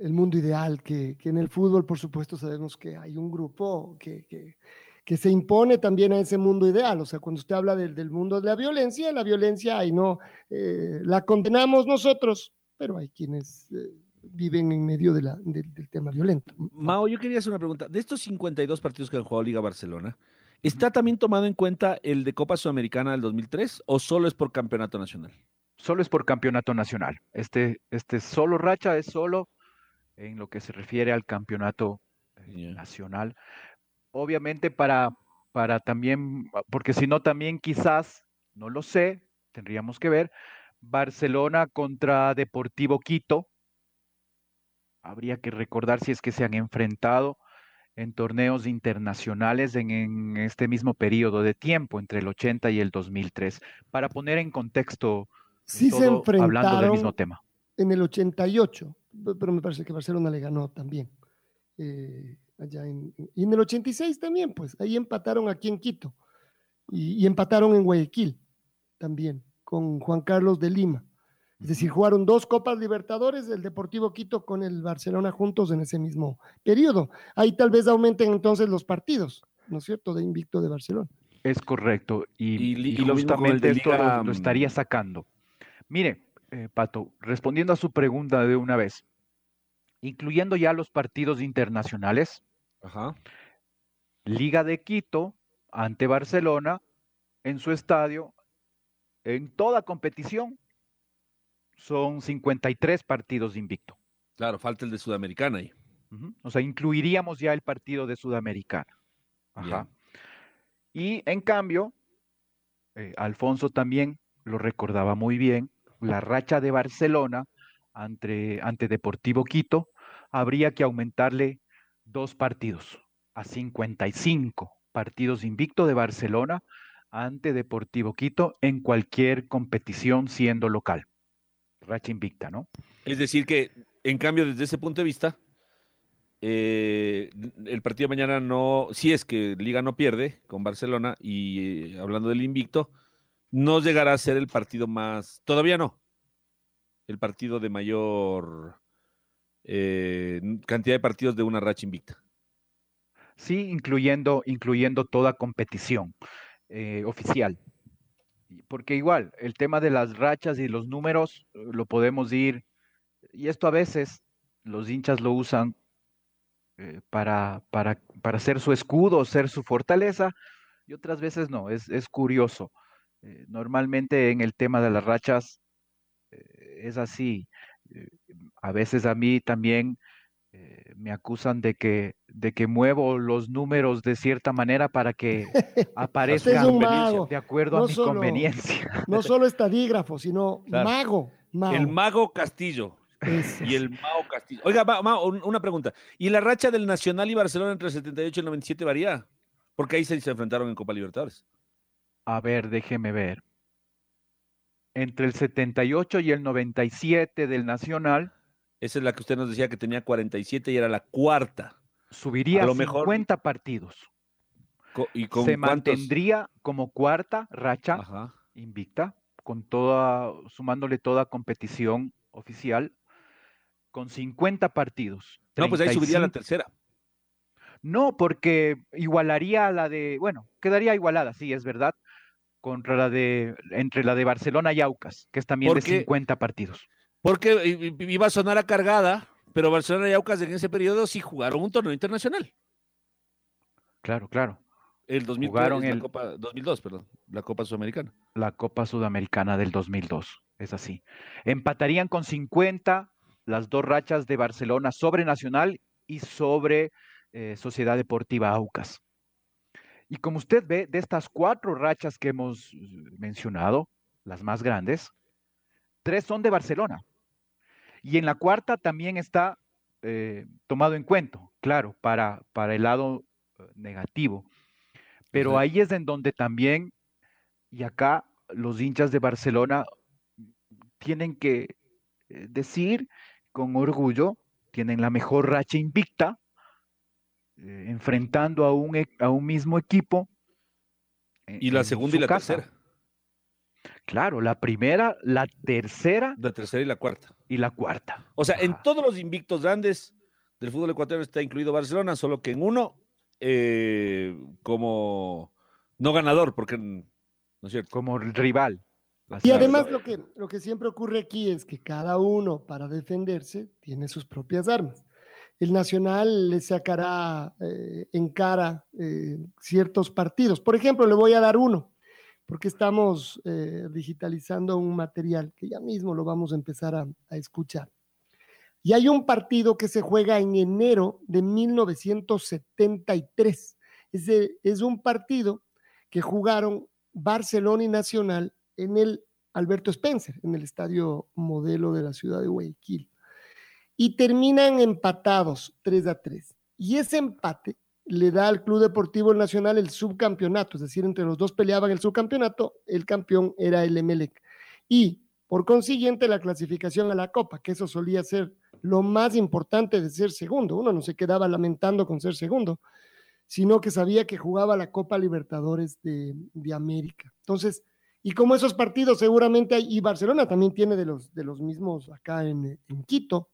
S3: el, mundo ideal, que, que, en el fútbol, por supuesto, sabemos que hay un grupo que, que, que, se impone también a ese mundo ideal. O sea, cuando usted habla del, del mundo de la violencia, la violencia hay, no eh, la condenamos nosotros, pero hay quienes... Eh, viven en medio de la, del tema violento.
S1: Mao, yo quería hacer una pregunta. De estos 52 partidos que han jugado Liga Barcelona, ¿está también tomado en cuenta el de Copa Sudamericana del 2003 o solo es por campeonato nacional?
S2: Solo es por campeonato nacional. Este, este solo racha es solo en lo que se refiere al campeonato eh, nacional. Obviamente para, para también, porque si no también quizás, no lo sé, tendríamos que ver, Barcelona contra Deportivo Quito, habría que recordar si es que se han enfrentado en torneos internacionales en, este mismo periodo de tiempo, entre el 80 y el 2003, para poner en contexto
S3: sí se enfrentaron hablando del mismo tema. En el 88, pero me parece que Barcelona le ganó también. Eh, allá en, y en el 86 también, pues ahí empataron aquí en Quito y, y empataron en Guayaquil también con Juan Carlos de Lima. Es decir, jugaron dos Copas Libertadores del Deportivo Quito con el Barcelona juntos en ese mismo periodo. Ahí tal vez aumenten entonces los partidos, ¿no es cierto?, de invicto de Barcelona.
S2: Es correcto. Y, justamente esto lo, estaría sacando. Mire, eh, Pato, respondiendo a su pregunta de una vez, incluyendo ya los partidos internacionales, Liga de Quito ante Barcelona en su estadio, en toda competición, son 53 partidos de invicto.
S1: Claro, falta el de Sudamericana ahí.
S2: O sea, incluiríamos ya el partido de Sudamericana. Ajá. Y en cambio, eh, Alfonso también lo recordaba muy bien, la racha de Barcelona ante, ante Deportivo Quito, habría que aumentarle dos partidos a 55 partidos invicto de Barcelona ante Deportivo Quito en cualquier competición siendo local racha invicta, ¿no?
S1: Es decir, que en cambio, desde ese punto de vista, eh, el partido de mañana no, si es que Liga no pierde con Barcelona y eh, hablando del invicto, no llegará a ser el partido más, todavía no, el partido de mayor eh, cantidad de partidos de una racha invicta.
S2: Sí, incluyendo, incluyendo toda competición oficial porque igual, el tema de las rachas y los números eh, lo podemos ir, y esto a veces los hinchas lo usan eh, para, para, para ser su escudo, ser su fortaleza, y otras veces no, es, es curioso. Eh, normalmente en el tema de las rachas es así. a veces a mí también eh, me acusan de que, de que muevo los números de cierta manera para que [laughs] aparezcan de acuerdo a mi conveniencia. [laughs]
S3: No solo estadígrafo, sino mago,
S1: El mago Castillo. Y el mago Castillo. Oiga, una pregunta. ¿Y la racha del Nacional y Barcelona entre el 78 y el 97 varía? Porque ahí se, se enfrentaron en Copa Libertadores.
S2: A ver, déjeme ver. Entre el 78 y el 97 del Nacional
S1: Esa es la que usted nos decía que tenía 47 y era la cuarta.
S2: Subiría a, lo 50 partidos.
S1: ¿Y con
S2: Se mantendría como cuarta racha invicta, con toda, sumándole toda competición oficial, con 50 partidos.
S1: No, pues ahí subiría a la tercera.
S2: No, porque igualaría a la de, bueno, quedaría igualada, sí, es verdad, contra la de, entre la de Barcelona y Aucas, que es también de 50 partidos.
S1: Porque iba a sonar a cargada, pero Barcelona y Aucas en ese periodo sí jugaron un torneo internacional.
S2: Claro, claro.
S1: El 2000, jugaron el, la Copa, 2002, perdón, la Copa Sudamericana.
S2: La Copa Sudamericana del 2002, es así. Empatarían con 50 las dos rachas de Barcelona sobre Nacional y sobre eh, Sociedad Deportiva Aucas. Y como usted ve, de estas cuatro rachas que hemos eh, mencionado, las más grandes, tres son de Barcelona. Y en la cuarta también está eh, tomado en cuenta, claro, para, para el lado negativo. Pero ahí es en donde también, y acá los hinchas de Barcelona tienen que decir con orgullo, tienen la mejor racha invicta eh, enfrentando a un, e, a un mismo equipo.
S1: y la segunda y la tercera.
S2: Claro, la primera, la tercera.
S1: La tercera y la cuarta.
S2: Y la cuarta.
S1: O sea, en todos los invictos grandes del fútbol ecuatoriano está incluido Barcelona, solo que en uno eh, como no ganador, porque no es cierto.
S2: Como rival.
S3: Y además lo que, lo que siempre ocurre aquí es que cada uno para defenderse tiene sus propias armas el Nacional le sacará eh, en cara eh, ciertos partidos. Por ejemplo, le voy a dar uno, porque estamos eh, digitalizando un material que ya mismo lo vamos a empezar a, escuchar. Y hay un partido que se juega en enero de 1973. Es, un partido que jugaron Barcelona y Nacional en el Alberto Spencer, en el estadio modelo de la ciudad de Guayaquil y terminan empatados 3 a 3. Y ese empate le da al Club Deportivo Nacional el subcampeonato, es decir, entre los dos peleaban el subcampeonato, el campeón era el Emelec. Y por consiguiente la clasificación a la Copa, que eso solía ser lo más importante de ser segundo. Uno no se quedaba lamentando con ser segundo, sino que sabía que jugaba la Copa Libertadores de, América. Entonces, y como esos partidos seguramente hay, y Barcelona también tiene de los, de los mismos acá en, en Quito,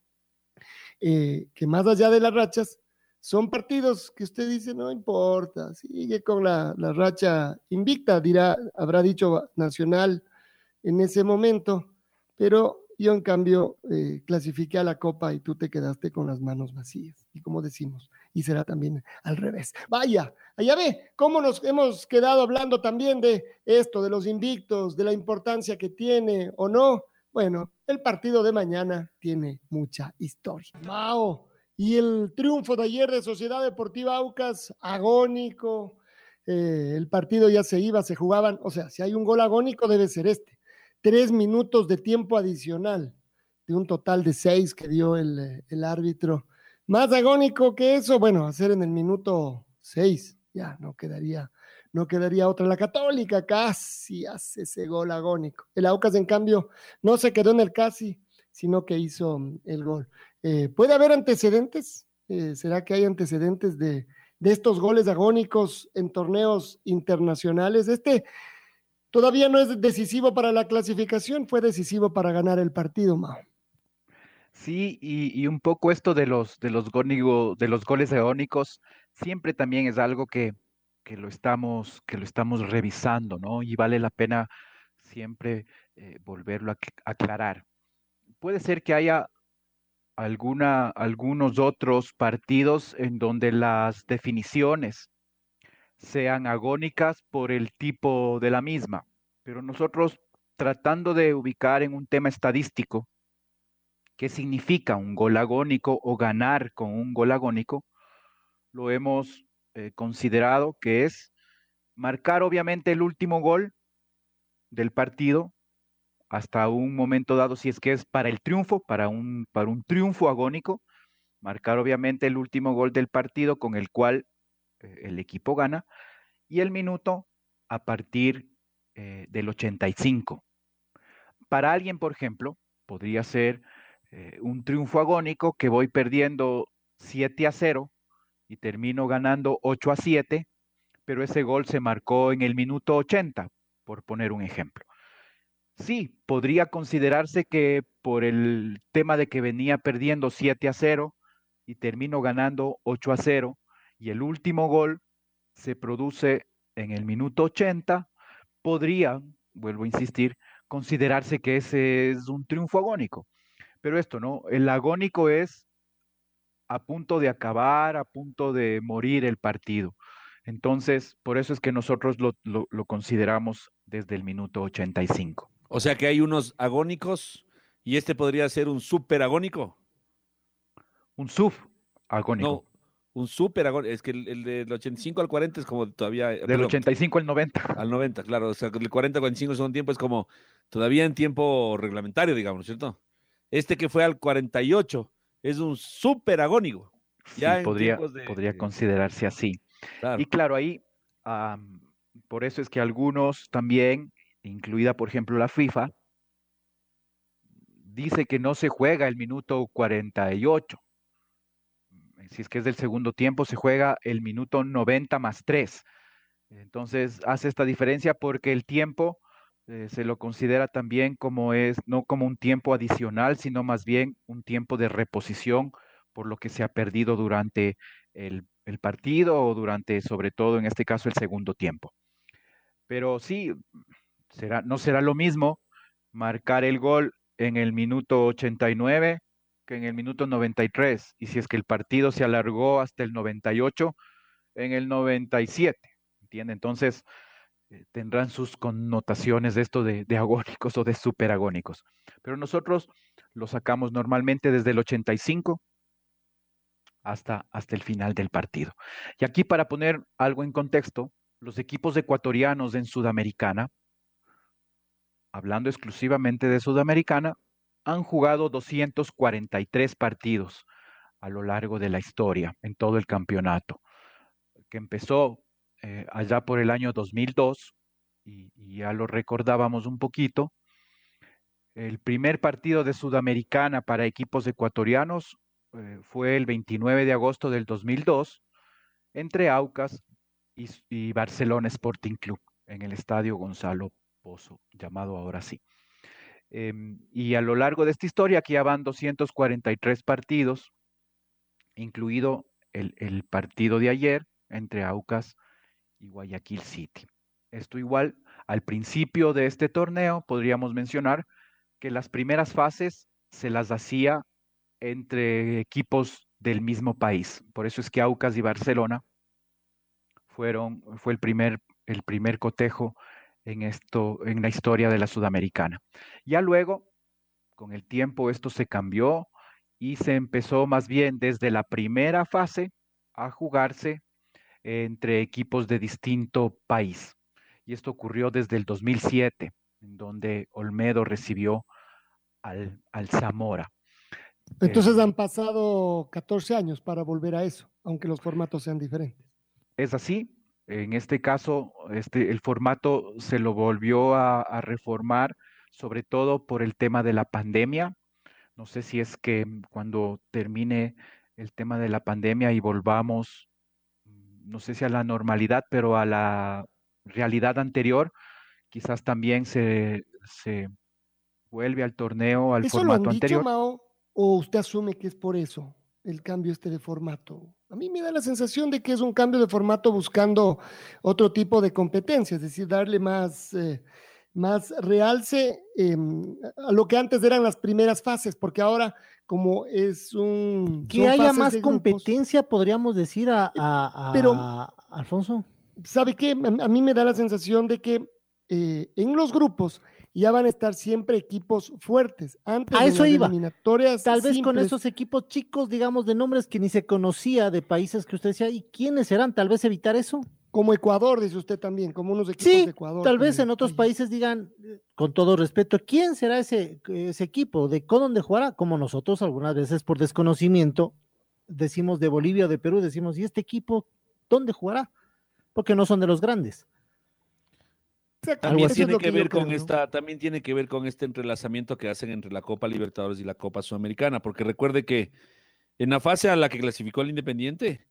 S3: eh, que más allá de las rachas, son partidos que usted dice, no importa, sigue con la, racha invicta, dirá, habrá dicho Nacional en ese momento, pero yo en cambio eh, clasifiqué a la Copa y tú te quedaste con las manos vacías. Y como decimos, y será también al revés. Vaya, allá ve cómo nos hemos quedado hablando también de esto, de los invictos, de la importancia que tiene o no bueno, el partido de mañana tiene mucha historia. Mao, y el triunfo de ayer de Sociedad Deportiva Aucas, agónico. Eh, el partido ya se iba, se jugaban. O sea, si hay un gol agónico, debe ser este. Tres minutos de tiempo adicional, de un total de seis que dio el, el árbitro. Más agónico que eso, bueno, hacer en el minuto seis, ya no quedaría no quedaría otra. La Católica casi hace ese gol agónico. El Aucas, en cambio, no se quedó en el casi, sino que hizo mm, el gol. Eh, ¿Puede haber antecedentes? Eh, ¿Será que hay antecedentes de, de estos goles agónicos en torneos internacionales? Este todavía no es decisivo para la clasificación, fue decisivo para ganar el partido, Mao.
S2: Sí, y, un poco esto de los, de los, de los goles agónicos siempre también es algo que, que lo estamos, que lo estamos revisando, ¿no? Y vale la pena siempre eh, volverlo a aclarar. Puede ser que haya alguna, algunos otros partidos en donde las definiciones sean agónicas por el tipo de la misma, pero nosotros tratando de ubicar en un tema estadístico qué significa un gol agónico o ganar con un gol agónico, lo hemos eh, considerado, que es marcar obviamente el último gol del partido hasta un momento dado, si es que es para el triunfo, para un, para un triunfo agónico, marcar obviamente el último gol del partido con el cual eh, el equipo gana, y el minuto a partir eh, del 85. Para alguien, por ejemplo, podría ser eh, un triunfo agónico que voy perdiendo 7 a 0 y termino ganando 8 a 7, pero ese gol se marcó en el minuto 80, por poner un ejemplo. Sí, podría considerarse que por el tema de que venía perdiendo 7 a 0 y termino ganando 8 a 0 y el último gol se produce en el minuto 80, podría, vuelvo a insistir, considerarse que ese es un triunfo agónico. Pero esto, ¿no? El agónico es a punto de acabar, a punto de morir el partido. Entonces, por eso es que nosotros lo, consideramos desde el minuto 85.
S1: O sea que hay unos agónicos y este podría ser un super agónico.
S2: Un sub agónico.
S1: No, un super agónico. Es que el, del 85 al 40 es como todavía.
S2: Del 85 al 90.
S1: Al 90, claro. O sea, el 40 al 45 son tiempo, es como todavía en tiempo reglamentario, digamos, ¿cierto? Este que fue al 48 es un súper agónico.
S2: Ya podría, podría considerarse así. Y claro, ahí, por eso es que algunos también, incluida por ejemplo la FIFA, dice que no se juega el minuto 48. Si es que es del segundo tiempo, se juega el minuto 90 más 3. Entonces hace esta diferencia porque el tiempo eh, se lo considera también como es, no como un tiempo adicional, sino más bien un tiempo de reposición por lo que se ha perdido durante el, partido o durante, sobre todo en este caso, el segundo tiempo. Pero sí, no será lo mismo marcar el gol en el minuto 89 que en el minuto 93. Y si es que el partido se alargó hasta el 98, en el 97. ¿Entiende? Entonces, eh, tendrán sus connotaciones de esto de, agónicos o de superagónicos. Pero nosotros lo sacamos normalmente desde el 85 hasta, hasta el final del partido. Y aquí para poner algo en contexto, los equipos ecuatorianos en Sudamericana, hablando exclusivamente de Sudamericana, han jugado 243 partidos a lo largo de la historia, en todo el campeonato, que empezó eh, allá por el año 2002, y, ya lo recordábamos un poquito, el primer partido de Sudamericana para equipos ecuatorianos eh, fue el 29 de agosto del 2002 entre Aucas y, Barcelona Sporting Club en el estadio Gonzalo Pozo, llamado ahora sí. Em, y a lo largo de esta historia, aquí ya van 243 partidos, incluido el, el partido de ayer entre Aucas y Guayaquil City. Esto igual, al principio de este torneo podríamos mencionar que las primeras fases se las hacía entre equipos del mismo país. Por eso es que Aucas y Barcelona fueron, fue el primer, el primer cotejo en, esto, en la historia de la Sudamericana. Ya luego, con el tiempo, esto se cambió y se empezó más bien desde la primera fase a jugarse entre equipos de distinto país. Y esto ocurrió desde el 2007, en donde Olmedo recibió al, Zamora.
S3: Entonces eh, han pasado 14 años para volver a eso, aunque los formatos sean diferentes.
S2: Es así. En este caso, este, el formato se lo volvió a, a reformar, sobre todo por el tema de la pandemia. No sé si es que cuando termine el tema de la pandemia y volvamos no sé si a la normalidad, pero a la realidad anterior, quizás también se, vuelve al torneo, al formato lo han anterior.
S3: Mao, ¿O usted asume que es por eso el cambio este de formato? A mí me da la sensación de que es un cambio de formato buscando otro tipo de competencia, es decir, darle más, eh, más realce em, a lo que antes eran las primeras fases, porque ahora como es un...
S5: Que haya más competencia, podríamos decir, a, a, Pero, Alfonso.
S3: ¿Sabe qué? A, mí me da la sensación de que eh, en los grupos ya van a estar siempre equipos fuertes. Antes
S5: a eso iba. Tal vez con esos equipos chicos, digamos, de nombres que ni se conocía de países que usted decía, ¿y quiénes serán? Tal vez evitar eso.
S3: Como Ecuador, dice usted también, como unos equipos
S5: de
S3: Ecuador.
S5: Tal vez en otros países digan, con todo respeto, ¿quién será ese, ese equipo? ¿De dónde jugará? Como nosotros algunas veces por desconocimiento decimos de Bolivia o de Perú, decimos, ¿y este equipo dónde jugará? Porque no son de los grandes.
S1: También tiene que, ver con esta, también tiene que ver con este entrelazamiento que hacen entre la Copa Libertadores y la Copa Sudamericana, porque recuerde que en la fase a la que clasificó el Independiente,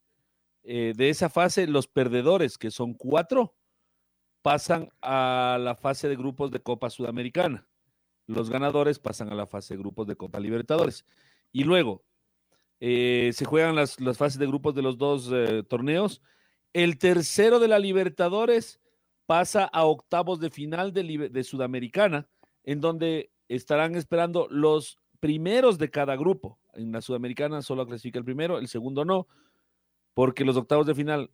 S1: eh, de esa fase, los perdedores, que son cuatro, pasan a la fase de grupos de Copa Sudamericana. Los ganadores pasan a la fase de grupos de Copa Libertadores. Y luego eh, se juegan las, fases de grupos de los dos eh, torneos. El tercero de la Libertadores pasa a octavos de final de, Sudamericana, en donde estarán esperando los primeros de cada grupo. En la Sudamericana solo clasifica el primero, el segundo no, porque los octavos de final,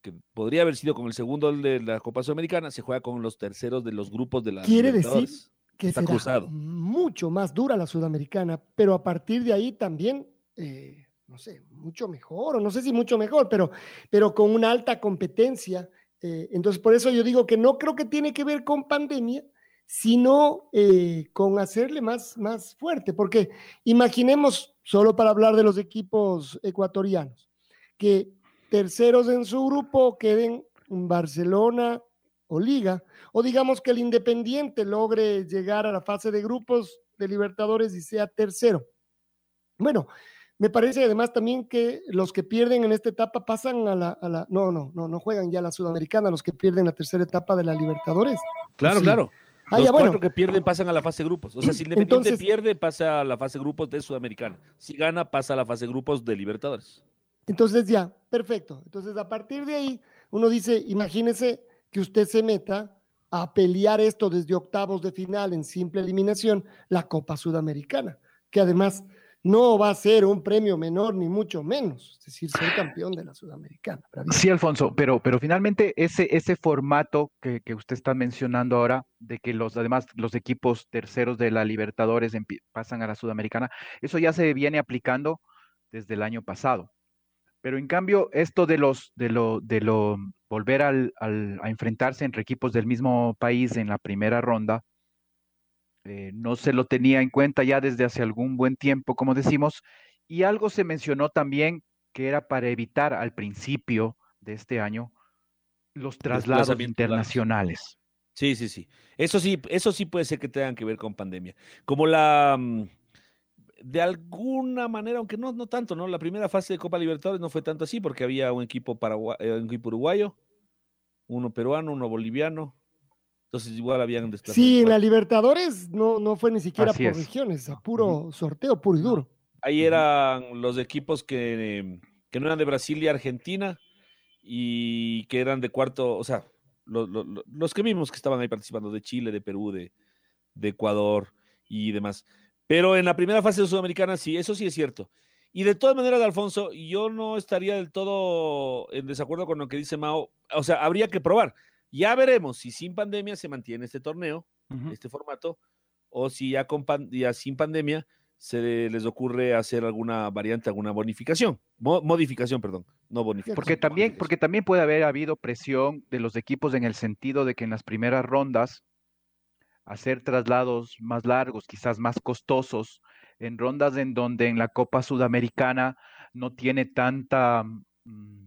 S1: que podría haber sido con el segundo de la Copa Sudamericana, se juega con los terceros de los grupos de la
S3: Quiere decir que Está será mucho más dura la Sudamericana, pero a partir de ahí también, eh, no sé, mucho mejor, o no sé si mucho mejor, pero, pero con una alta competencia eh, entonces, por eso yo digo que no creo que tiene que ver con pandemia, sino eh, con hacerle más, más fuerte, porque imaginemos, solo para hablar de los equipos ecuatorianos, que terceros en su grupo queden Barcelona o Liga, o digamos que el Independiente logre llegar a la fase de grupos de Libertadores y sea tercero. Bueno, me parece además también que los que pierden en esta etapa pasan a la, a la, no, no, no, no juegan ya la Sudamericana, los que pierden la tercera etapa de la Libertadores.
S1: Claro, claro. Ah, los cuatro que pierden pasan a la fase grupos. O sea, si Independiente pierde, pasa a la fase grupos de Sudamericana. Si gana, pasa a la fase grupos de Libertadores.
S3: Entonces ya, perfecto. Entonces a partir de ahí, uno dice, imagínese que usted se meta a pelear esto desde octavos de final en simple eliminación, la Copa Sudamericana, que además no va a ser un premio menor ni mucho menos, es decir, ser campeón de la Sudamericana.
S2: Sí, Alfonso, pero, pero finalmente ese, ese formato que, usted está mencionando ahora, de que los además los equipos terceros de la Libertadores pasan a la Sudamericana, eso ya se viene aplicando desde el año pasado. Pero en cambio, esto de los de lo de lo volver a enfrentarse entre equipos del mismo país en la primera ronda, eh, no se lo tenía en cuenta ya desde hace algún buen tiempo, como decimos, y algo se mencionó también que era para evitar al principio de este año los traslados internacionales.
S1: Sí, sí, sí. Eso sí, eso sí puede ser que tengan que ver con pandemia. Como la mm, de alguna manera, aunque no, no tanto, ¿no? La primera fase de Copa Libertadores no fue tanto así porque había un equipo eh, un equipo uruguayo, uno peruano, uno boliviano, entonces igual habían
S3: desplazado. Sí, en la Libertadores no, no fue ni siquiera por regiones, a puro sorteo puro y duro.
S1: Ahí eran los equipos que, no eran de Brasil y Argentina y que eran de cuarto, o sea, los, que vimos que estaban ahí participando de Chile, de Perú, de, de Ecuador y demás. Pero en la primera fase de Sudamericana sí, eso sí es cierto. Y de todas maneras, Alfonso, yo no estaría del todo en desacuerdo con lo que dice Mao. O sea, habría que probar. Ya veremos si sin pandemia se mantiene este torneo, este formato, o si ya, con sin pandemia se les ocurre hacer alguna variante, alguna bonificación, modificación, perdón, no bonificación.
S2: Porque también, porque también puede haber habido presión de los equipos en el sentido de que en las primeras rondas hacer traslados más largos, quizás más costosos, en rondas en donde en la Copa Sudamericana no tiene tanta mm,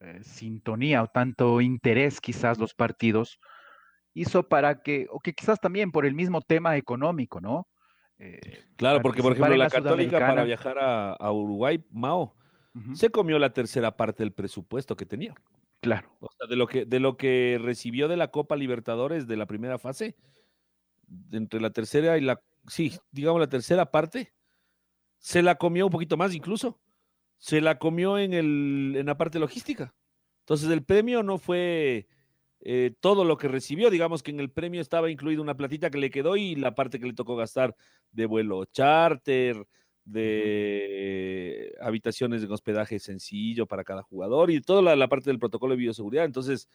S2: eh, sintonía o tanto interés quizás los partidos, hizo para que, o que quizás también por el mismo tema económico, ¿no?
S1: Eh, claro, porque por ejemplo la, Católica para viajar a, Uruguay, Mao, se comió la tercera parte del presupuesto que tenía.
S2: Claro.
S1: O sea, de lo que, de lo que recibió de la Copa Libertadores de la primera fase, entre la tercera y la, sí, digamos la tercera parte, se la comió un poquito más incluso se la comió en, el, en la parte logística. Entonces el premio no fue eh, todo lo que recibió, digamos que en el premio estaba incluido una platita que le quedó y la parte que le tocó gastar de vuelo charter, de habitaciones de hospedaje sencillo para cada jugador y toda la, parte del protocolo de bioseguridad. Entonces,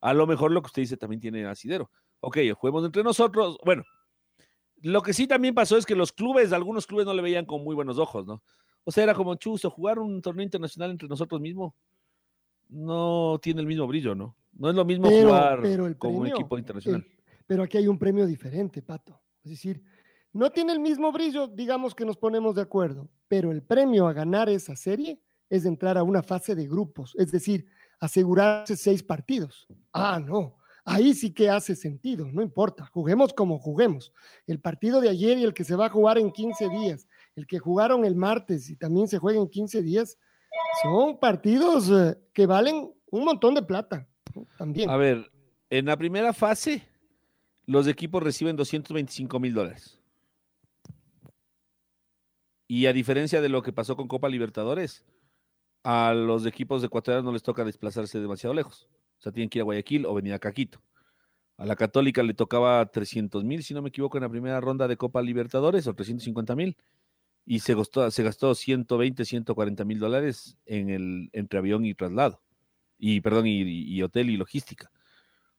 S1: a lo mejor lo que usted dice también tiene asidero. Ok, juguemos entre nosotros. Bueno, lo que sí también pasó es que los clubes, algunos clubes no le veían con muy buenos ojos, ¿no? O sea, era como chuzo, jugar un torneo internacional entre nosotros mismos no tiene el mismo brillo, ¿no? No es lo mismo jugar con un equipo internacional.
S3: pero aquí hay un premio diferente, Pato. Es decir, no tiene el mismo brillo, digamos que nos ponemos de acuerdo, pero el premio a ganar esa serie es entrar a una fase de grupos, es decir, asegurarse seis partidos. Ah, no. ahí sí que hace sentido, no importa, juguemos como juguemos. El partido de ayer y el que se va a jugar en 15 días, el que jugaron el martes y también se juega en 15 días, son partidos eh, que valen un montón de plata. También.
S1: A ver, en la primera fase, los equipos reciben 225 mil dólares. Y a diferencia de lo que pasó con Copa Libertadores, a los equipos de ecuatorianos no les toca desplazarse demasiado lejos. O sea, tienen que ir a Guayaquil o venir a Caquito. A la Católica le tocaba 300 mil, si no me equivoco, en la primera ronda de Copa Libertadores, o 350 mil. Y se gastó, se gastó 120, 140 mil dólares en el, entre avión y traslado. Y, perdón, y, hotel y logística.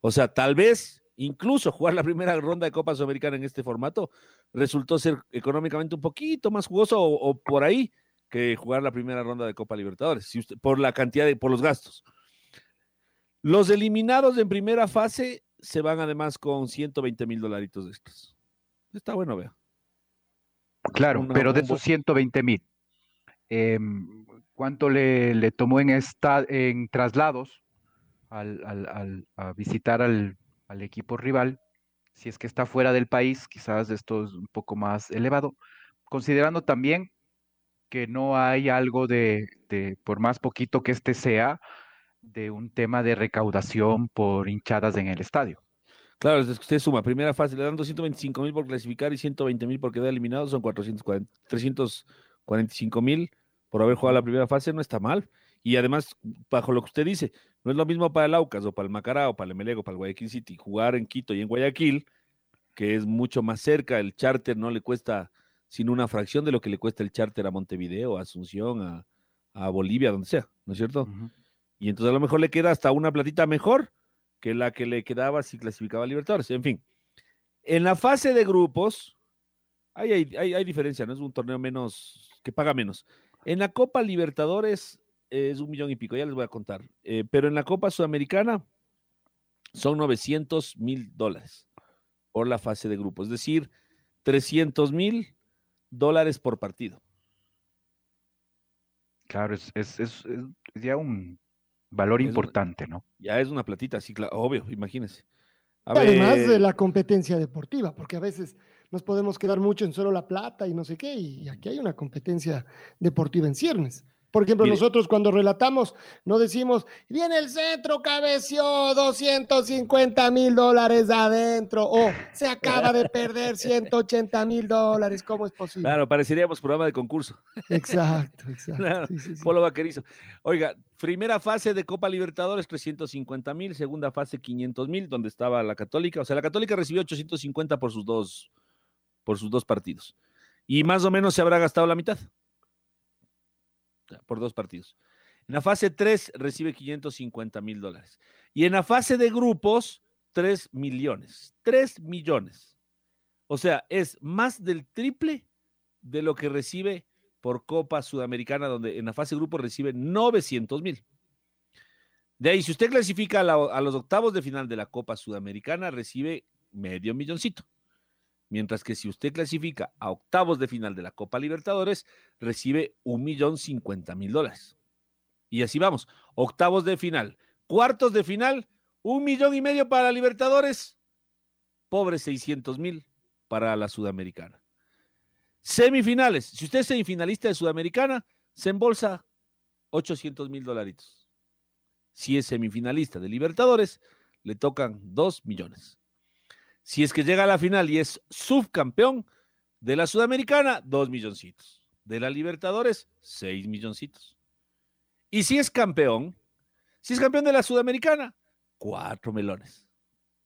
S1: O sea, tal vez incluso jugar la primera ronda de Copa Sudamericana en este formato resultó ser económicamente un poquito más jugoso o, por ahí que jugar la primera ronda de Copa Libertadores, por la cantidad de, por los gastos. Los eliminados en primera fase se van además con 120 mil dolaritos extras. Está bueno, vea.
S2: Claro,
S1: Una-
S2: pero de esos
S1: bo-
S2: 120 mil, em, ¿cuánto le, le tomó en, esta, en traslados al, al- al- a visitar al, al equipo rival? Si es que está fuera del país, quizás esto es un poco más elevado, considerando también que no hay algo de, de, por más poquito que este sea, de un tema de recaudación por hinchadas en el estadio.
S1: Claro, es que usted suma, primera fase le dan 225 mil por clasificar y 120 mil por quedar eliminado, son 440, 345 mil por haber jugado la primera fase, no está mal. Y además, bajo lo que usted dice, no es lo mismo para el Aucas o para el Macará o para el Emelec o para el Guayaquil City, jugar en Quito y en Guayaquil, que es mucho más cerca, el charter no le cuesta sino una fracción de lo que le cuesta el charter a Montevideo, a Asunción, a, a Bolivia, donde sea, ¿no es cierto? Y entonces a lo mejor le queda hasta una platita mejor que la que le quedaba si clasificaba a Libertadores. En fin, en la fase de grupos, hay, hay, hay, diferencia, ¿no? Es un torneo menos, que paga menos. En la Copa Libertadores eh, es un millón y pico, ya les voy a contar. Eh, pero en la Copa Sudamericana son 900 mil dólares por la fase de grupos, es decir, 300 mil dólares por partido.
S2: Claro, es, es- es ya un valor
S1: Es una-
S2: importante, ¿no?
S1: Ya es una platita, sí, claro, obvio, imagínense. A
S3: Además de la competencia deportiva, porque a veces nos podemos quedar mucho en solo la plata y no sé qué, y aquí hay una competencia deportiva en ciernes. Por ejemplo,
S1: Mire.
S3: nosotros cuando relatamos, no decimos, viene el centro, cabeció 250 mil dólares adentro, o se acaba de perder [laughs] 180 mil dólares, ¿cómo es posible?
S1: Claro, pareceríamos programa de concurso.
S3: Exacto, [laughs] exacto.
S1: Claro,
S3: sí, sí, sí.
S1: Polo Vaquerizo. Oiga, primera fase de Copa Libertadores, 350 mil, segunda fase, 500 mil, donde estaba la Católica. O sea, la Católica recibió 850 por sus dos, por sus dos partidos. Y más o menos se habrá gastado la mitad. Por dos partidos. En la fase 3 recibe 550 mil dólares. Y en la fase de grupos, 3 millones. 3 millones. O sea, es más del triple de lo que recibe por Copa Sudamericana, donde en la fase grupo recibe 900 mil. De ahí, si usted clasifica a, los octavos de final de la Copa Sudamericana, recibe medio milloncito. Mientras que si usted clasifica a octavos de final de la Copa Libertadores, recibe un millón cincuenta mil dólares. Y así vamos. Octavos de final. Cuartos de final, un millón y medio para Libertadores. Pobre 600 mil para la Sudamericana. Semifinales. Si usted es semifinalista de Sudamericana, se embolsa 800 mil dolaritos. Si es semifinalista de Libertadores, le tocan 2 millones. Si es que llega a la final y es subcampeón de la Sudamericana, 2 milloncitos. De la Libertadores, 6 milloncitos. Y si es campeón, si es campeón de la Sudamericana, 4 melones.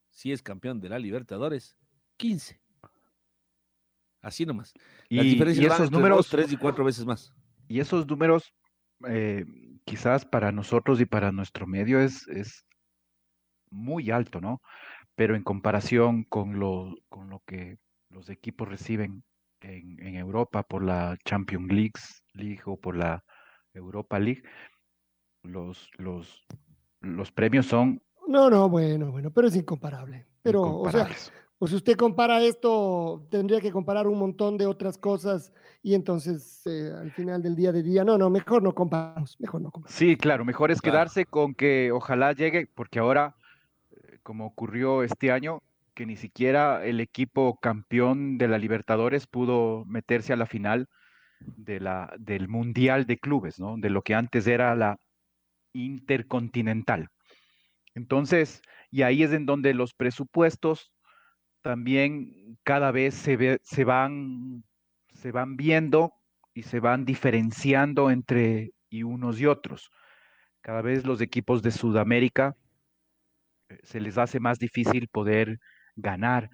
S1: Si es campeón de la Libertadores, 15. Así nomás. Las
S2: Y,
S1: diferencias
S2: y
S1: van
S2: esos
S1: entre
S2: números,
S1: dos, tres y cuatro veces más.
S2: y esos números, eh, quizás para nosotros y para nuestro medio es, es muy alto, ¿no? Pero en comparación con lo, con lo que los equipos reciben en, en Europa por la Champions League, League o por la Europa League, los, los, los premios son
S3: No, no, bueno, bueno, pero es incomparable. Pero, o sea. O si usted compara esto, tendría que comparar un montón de otras cosas y entonces eh, al final del día de día, no, no, mejor no comparamos, mejor no comparamos.
S2: Sí, claro, mejor es
S1: Claro.
S2: quedarse con que ojalá llegue, porque ahora eh, como ocurrió este año, que ni siquiera el equipo campeón de la Libertadores pudo meterse a la final de la, del Mundial de Clubes, ¿no? De lo que antes era la Intercontinental. Entonces, y ahí es en donde los presupuestos también cada vez se, se, van, se van viendo y se van diferenciando entre y unos y otros. Cada vez los equipos de Sudamérica eh, se les hace más difícil poder ganar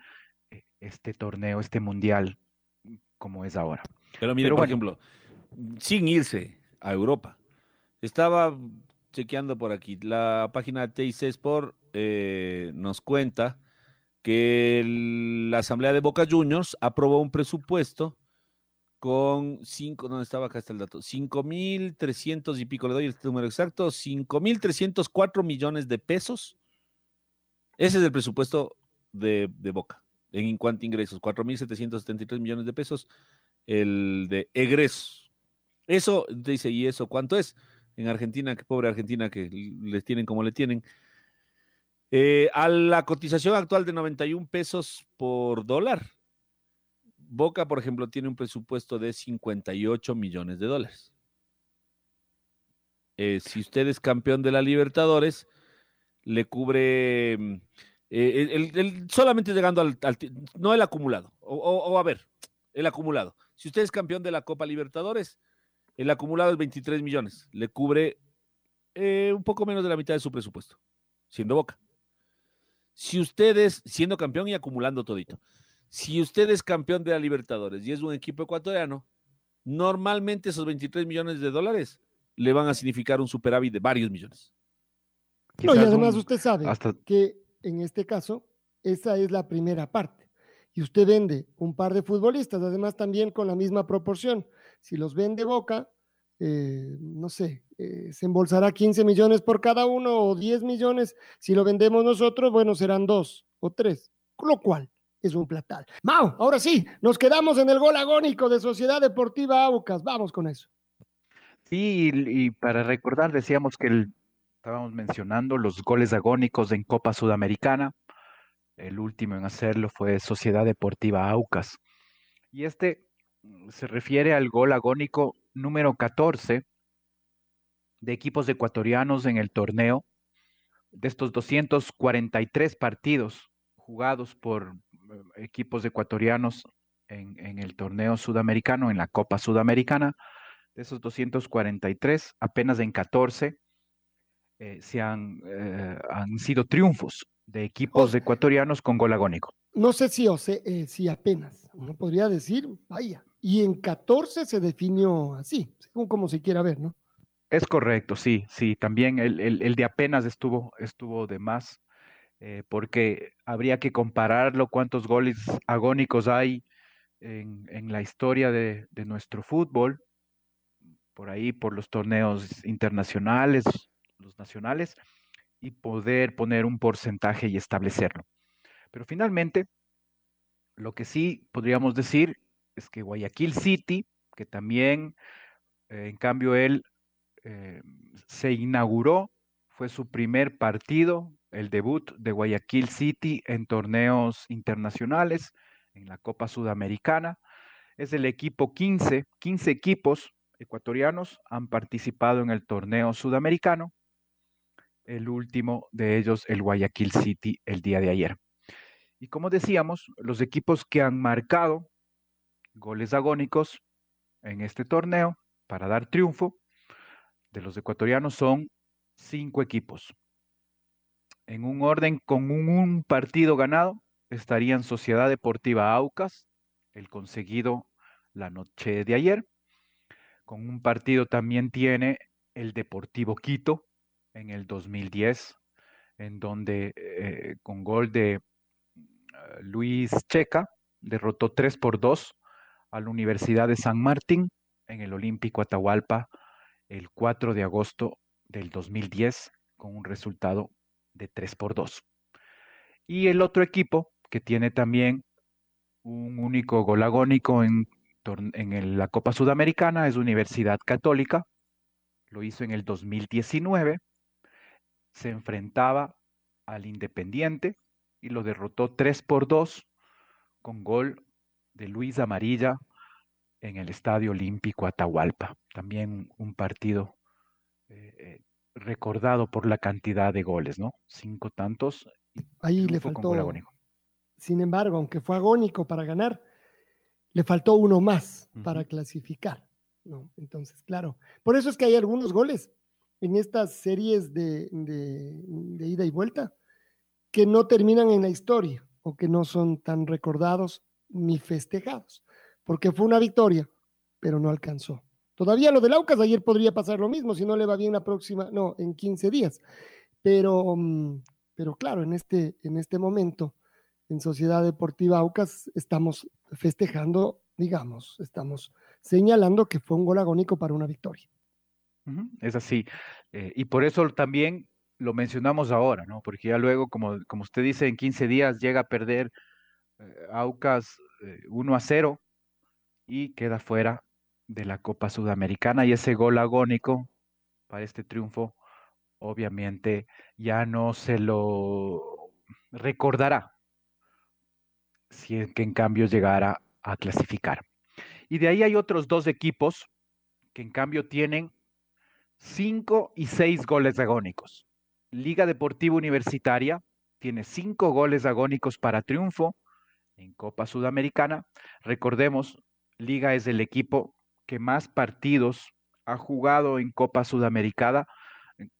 S2: eh, este torneo, este mundial, como es ahora.
S1: Pero mire, por ejemplo, sin irse a Europa, estaba chequeando por aquí, la página TIC Sport eh, nos cuenta que la Asamblea de Boca Juniors aprobó un presupuesto con cinco, ¿dónde estaba acá está el dato? Cinco mil trescientos y pico, le doy el número exacto, cinco mil trescientos cuatro millones de pesos. Ese es el presupuesto de, Boca en cuanto a ingresos, 4.773 millones de pesos, el de egresos. Eso, dice, ¿y eso cuánto es? En Argentina, que pobre Argentina que les tienen como le tienen. Eh, a la cotización actual de 91 pesos por dólar, Boca, por ejemplo, tiene un presupuesto de 58 millones de dólares. Eh, si usted es campeón de la Libertadores, le cubre mm, eh, solamente llegando al, no el acumulado, o, a ver, el acumulado. Si usted es campeón de la Copa Libertadores, el acumulado es 23 millones, le cubre eh, un poco menos de la mitad de su presupuesto, siendo Boca. Si usted es, siendo campeón y acumulando todito, si usted es campeón de la Libertadores y es un equipo ecuatoriano, normalmente esos 23 millones de dólares le van a significar un superávit de varios millones.
S3: No, y además usted sabe que en este caso, esa es la primera parte. Y usted vende un par de futbolistas, además también con la misma proporción. Si los vende Boca, eh, no sé, eh, se embolsará 15 millones por cada uno o 10 millones. Si lo vendemos nosotros, bueno, serán dos o tres, lo cual es un platal. Mau, ahora sí, nos quedamos en el gol agónico de Sociedad Deportiva Aucas. Vamos con eso.
S2: Sí, y para recordar, decíamos que estábamos mencionando los goles agónicos en Copa Sudamericana. El último en hacerlo fue Sociedad Deportiva Aucas. Y este mm, se refiere al gol agónico número 14 de equipos ecuatorianos en el torneo. De estos 243 partidos jugados por eh, equipos ecuatorianos en, en el torneo sudamericano, en la Copa Sudamericana, de esos 243, apenas en 14 eh, se han, eh, han sido triunfos de equipos ecuatorianos con gol agónico.
S3: No sé si, o sé, eh, si apenas, uno podría decir, vaya, y en 14 se definió así, según como se quiera ver, ¿no?
S2: Es correcto, sí, sí, también el, el, de apenas estuvo, estuvo de más, porque habría que compararlo cuántos goles agónicos hay en, en la historia de, de nuestro fútbol, por ahí, por los torneos internacionales, los nacionales, y poder poner un porcentaje y establecerlo. Pero finalmente, lo que sí podríamos decir es que Guayaquil City, que también, eh, en cambio, él eh, se inauguró, fue su primer partido, el debut de Guayaquil City en torneos internacionales, en la Copa Sudamericana. Es el equipo 15, 15 equipos ecuatorianos han participado en el torneo sudamericano el último de ellos, el Guayaquil City, el día de ayer. Y como decíamos, los equipos que han marcado goles agónicos en este torneo para dar triunfo de los ecuatorianos son cinco equipos. En un orden con un, partido ganado estarían Sociedad Deportiva Aucas, el conseguido la noche de ayer. Con un partido también tiene el Deportivo Quito, en el 2010, en donde eh, con gol de ah, Luis Checa derrotó 3 por 2 a la Universidad de San Martín en el Olímpico Atahualpa el 4 de agosto del 2010 con un resultado de 3 por 2. Y el otro equipo que tiene también un único gol agónico en, en la Copa Sudamericana es Universidad Católica. Lo hizo en el 2019 se enfrentaba al Independiente y lo derrotó 3 por 2 con gol de Luis Amarilla en el Estadio Olímpico Atahualpa. También un partido eh, eh, recordado por la cantidad de goles, ¿no? Cinco tantos.
S3: Ahí le faltó. Sin embargo, aunque fue agónico para ganar, le faltó uno más para clasificar. ¿no? Entonces, claro, por eso es que hay algunos goles en estas series de, ida y vuelta que no terminan en la historia o que no son tan recordados ni festejados, porque fue una victoria, pero no alcanzó. Todavía lo del Aucas ayer podría pasar lo mismo si no le va bien la próxima, no, en 15 días. Pero, mm, pero claro, en este, en este momento, en Sociedad Deportiva Aucas, estamos festejando, digamos, estamos señalando que fue un gol agónico para una victoria.
S2: Es así. Eh, y por eso también lo mencionamos ahora, ¿no? Porque ya luego, como, como usted dice, en 15 días llega a perder Aucas 1 eh, a 0 y queda fuera de la Copa Sudamericana. Y ese gol agónico para este triunfo, obviamente, ya no se lo recordará si es que en cambio llegara a clasificar. Y de ahí hay otros dos equipos que en cambio tienen cinco y seis goles agónicos. Liga Deportiva Universitaria tiene cinco goles agónicos para triunfo en Copa Sudamericana. Recordemos, Liga es el equipo que más partidos ha jugado en Copa Sudamericana,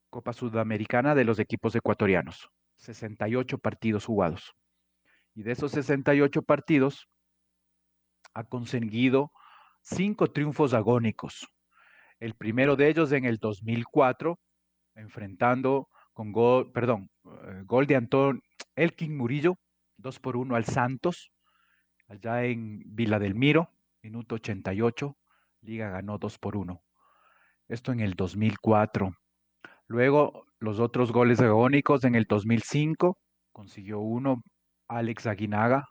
S2: Copa Sudamericana de los equipos ecuatorianos. 68 partidos jugados. Y de esos 68 partidos ha conseguido cinco triunfos agónicos. El primero de ellos en el 2004, enfrentando con gol, perdón, eh, gol de Antón Elkin Murillo, 2 por 1 al Santos, allá en Vila del Miro, minuto 88, Liga ganó 2 por 1. Esto en el 2004. Luego, los otros goles agónicos en el 2005, consiguió uno Alex Aguinaga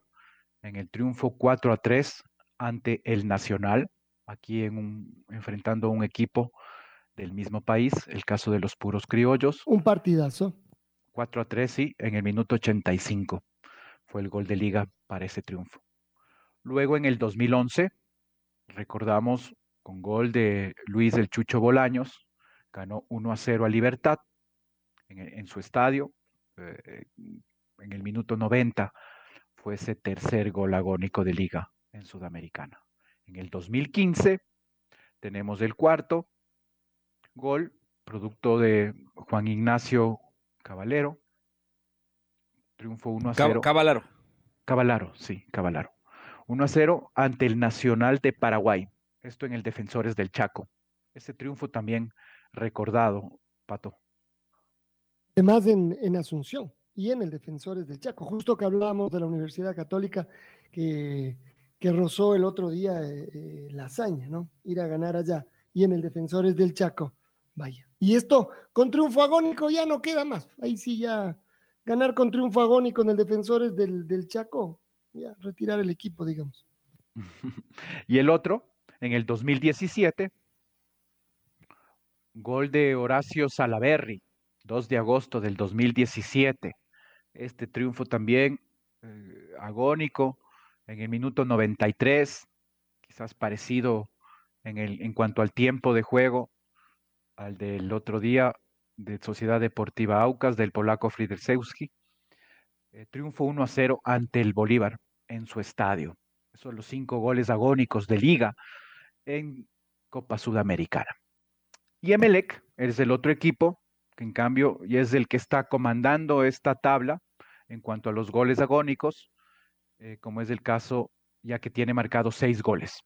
S2: en el triunfo 4 a 3 ante el Nacional, aquí en un, enfrentando a un equipo del mismo país, el caso de los puros criollos.
S3: Un partidazo.
S2: 4 a 3, sí, en el minuto 85 fue el gol de liga para ese triunfo. Luego en el 2011, recordamos con gol de Luis del Chucho Bolaños, ganó 1 a 0 a Libertad en, su estadio. Eh, en el minuto 90 fue ese tercer gol agónico de liga en Sudamericana. En el 2015 tenemos el cuarto gol, producto de Juan Ignacio Caballero. Triunfo 1 a 0.
S1: Caballero.
S2: Caballero, sí, Caballero. 1 a 0 ante el Nacional de Paraguay. Esto en el Defensores del Chaco. Ese triunfo también recordado, Pato.
S3: Además en, en Asunción y en el Defensores del Chaco. Justo que hablábamos de la Universidad Católica que que rozó el otro día eh, eh, la hazaña, ¿no? Ir a ganar allá. Y en el Defensores del Chaco, vaya. Y esto, con triunfo agónico ya no queda más. Ahí sí ya ganar con triunfo agónico en el Defensores del, del Chaco, ya retirar el equipo, digamos. [laughs]
S2: y el otro, en el 2017, gol de Horacio Salaberry, 2 de agosto del 2017. Este triunfo también eh, agónico, en el minuto 93, quizás parecido en, el, en cuanto al tiempo de juego al del otro día de Sociedad Deportiva Aucas del polaco Fridersewski. Eh, triunfo 1 a 0 ante el Bolívar en su estadio. Son los cinco goles agónicos de liga en Copa Sudamericana. Y Emelec es el otro equipo que en cambio y es el que está comandando esta tabla en cuanto a los goles agónicos eh, como es el caso, ya que tiene marcado seis goles.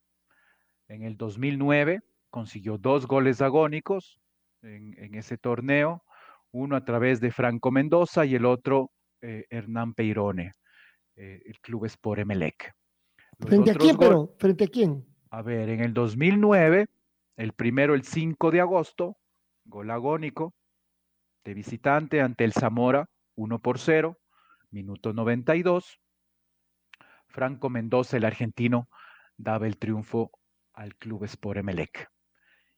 S2: En el 2009 consiguió dos goles agónicos en, ese torneo, uno a través de Franco Mendoza y el otro eh, Hernán Peirone, eh, el club es por Emelec.
S3: ¿Frente a quién, pero? ¿Frente a quién?
S2: A ver, en el 2009, el primero el 5 de agosto, gol agónico de visitante ante el Zamora, 1 por 0, minuto 92. Franco Mendoza, el argentino, daba el triunfo al club Sport Emelec.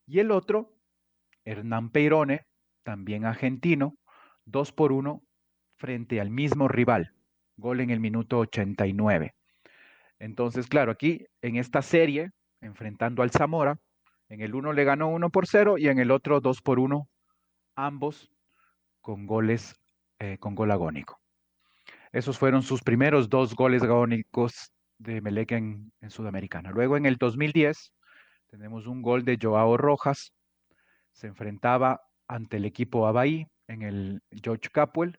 S2: Y el otro, Hernán Peirone, también argentino, dos por uno frente al mismo rival. Gol en el minuto 89. Entonces, claro, aquí en esta serie, enfrentando al Zamora, en el uno le ganó 1 por 0 y en el otro 2 por 1, ambos con goles, eh, con gol agónico. Esos fueron sus primeros dos goles agónicos de Melec en, en Sudamericana. Luego en el 2010 tenemos un gol de Joao Rojas. Se enfrentaba ante el equipo Abaí en el George Capwell.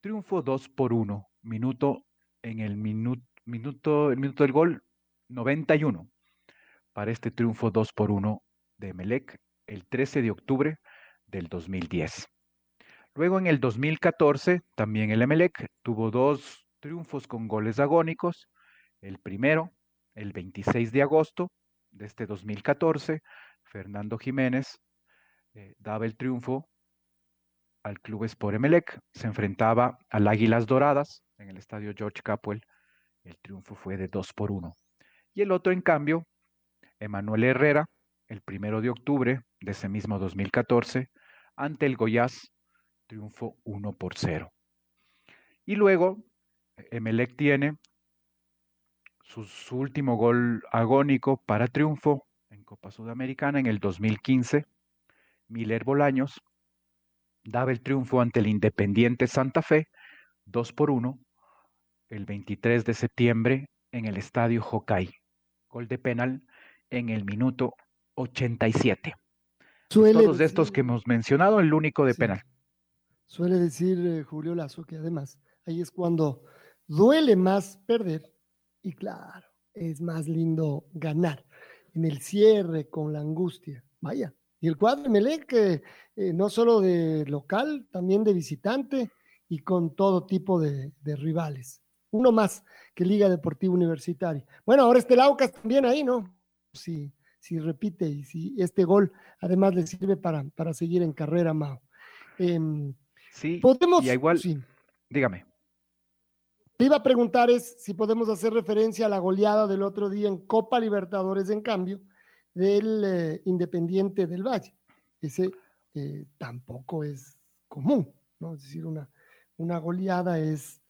S2: Triunfo 2 por 1. Minuto en el minuto, minuto, el minuto del gol 91 para este triunfo 2 por 1 de Melec el 13 de octubre del 2010. Luego en el 2014 también el Emelec tuvo dos triunfos con goles agónicos. El primero, el 26 de agosto de este 2014, Fernando Jiménez eh, daba el triunfo al Club Sport Emelec, se enfrentaba al Águilas Doradas en el estadio George Capwell. El triunfo fue de 2 por 1. Y el otro, en cambio, Emanuel Herrera, el primero de octubre de ese mismo 2014, ante el Goiás, triunfo 1 por 0. Y luego, Emelec tiene su, su, último gol agónico para triunfo en Copa Sudamericana en el 2015. Miller Bolaños daba el triunfo ante el Independiente Santa Fe, 2 por 1, el 23 de septiembre en el Estadio Hokai. Gol de penal en el minuto 87. Suele Todos decir, estos que hemos mencionado, el único de sí. penal.
S3: Suele decir eh, Julio Lazo que además ahí es cuando duele más perder y claro, es más lindo ganar en el cierre con la angustia. Vaya, y el cuadro de Melec, eh, eh, no solo de local, también de visitante y con todo tipo de, de rivales. Uno más que Liga Deportiva Universitaria. Bueno, ahora este Laucas también ahí, ¿no? Si, si repite y si este gol además le sirve para, para seguir en carrera, Mao. Eh,
S2: sí,
S3: podemos.
S2: Y igual, sí. dígame.
S3: Te iba a preguntar es si podemos hacer referencia a la goleada del otro día en Copa Libertadores, en cambio, del eh, Independiente del Valle. Ese eh, tampoco es común, ¿no? Es decir, una, una goleada es,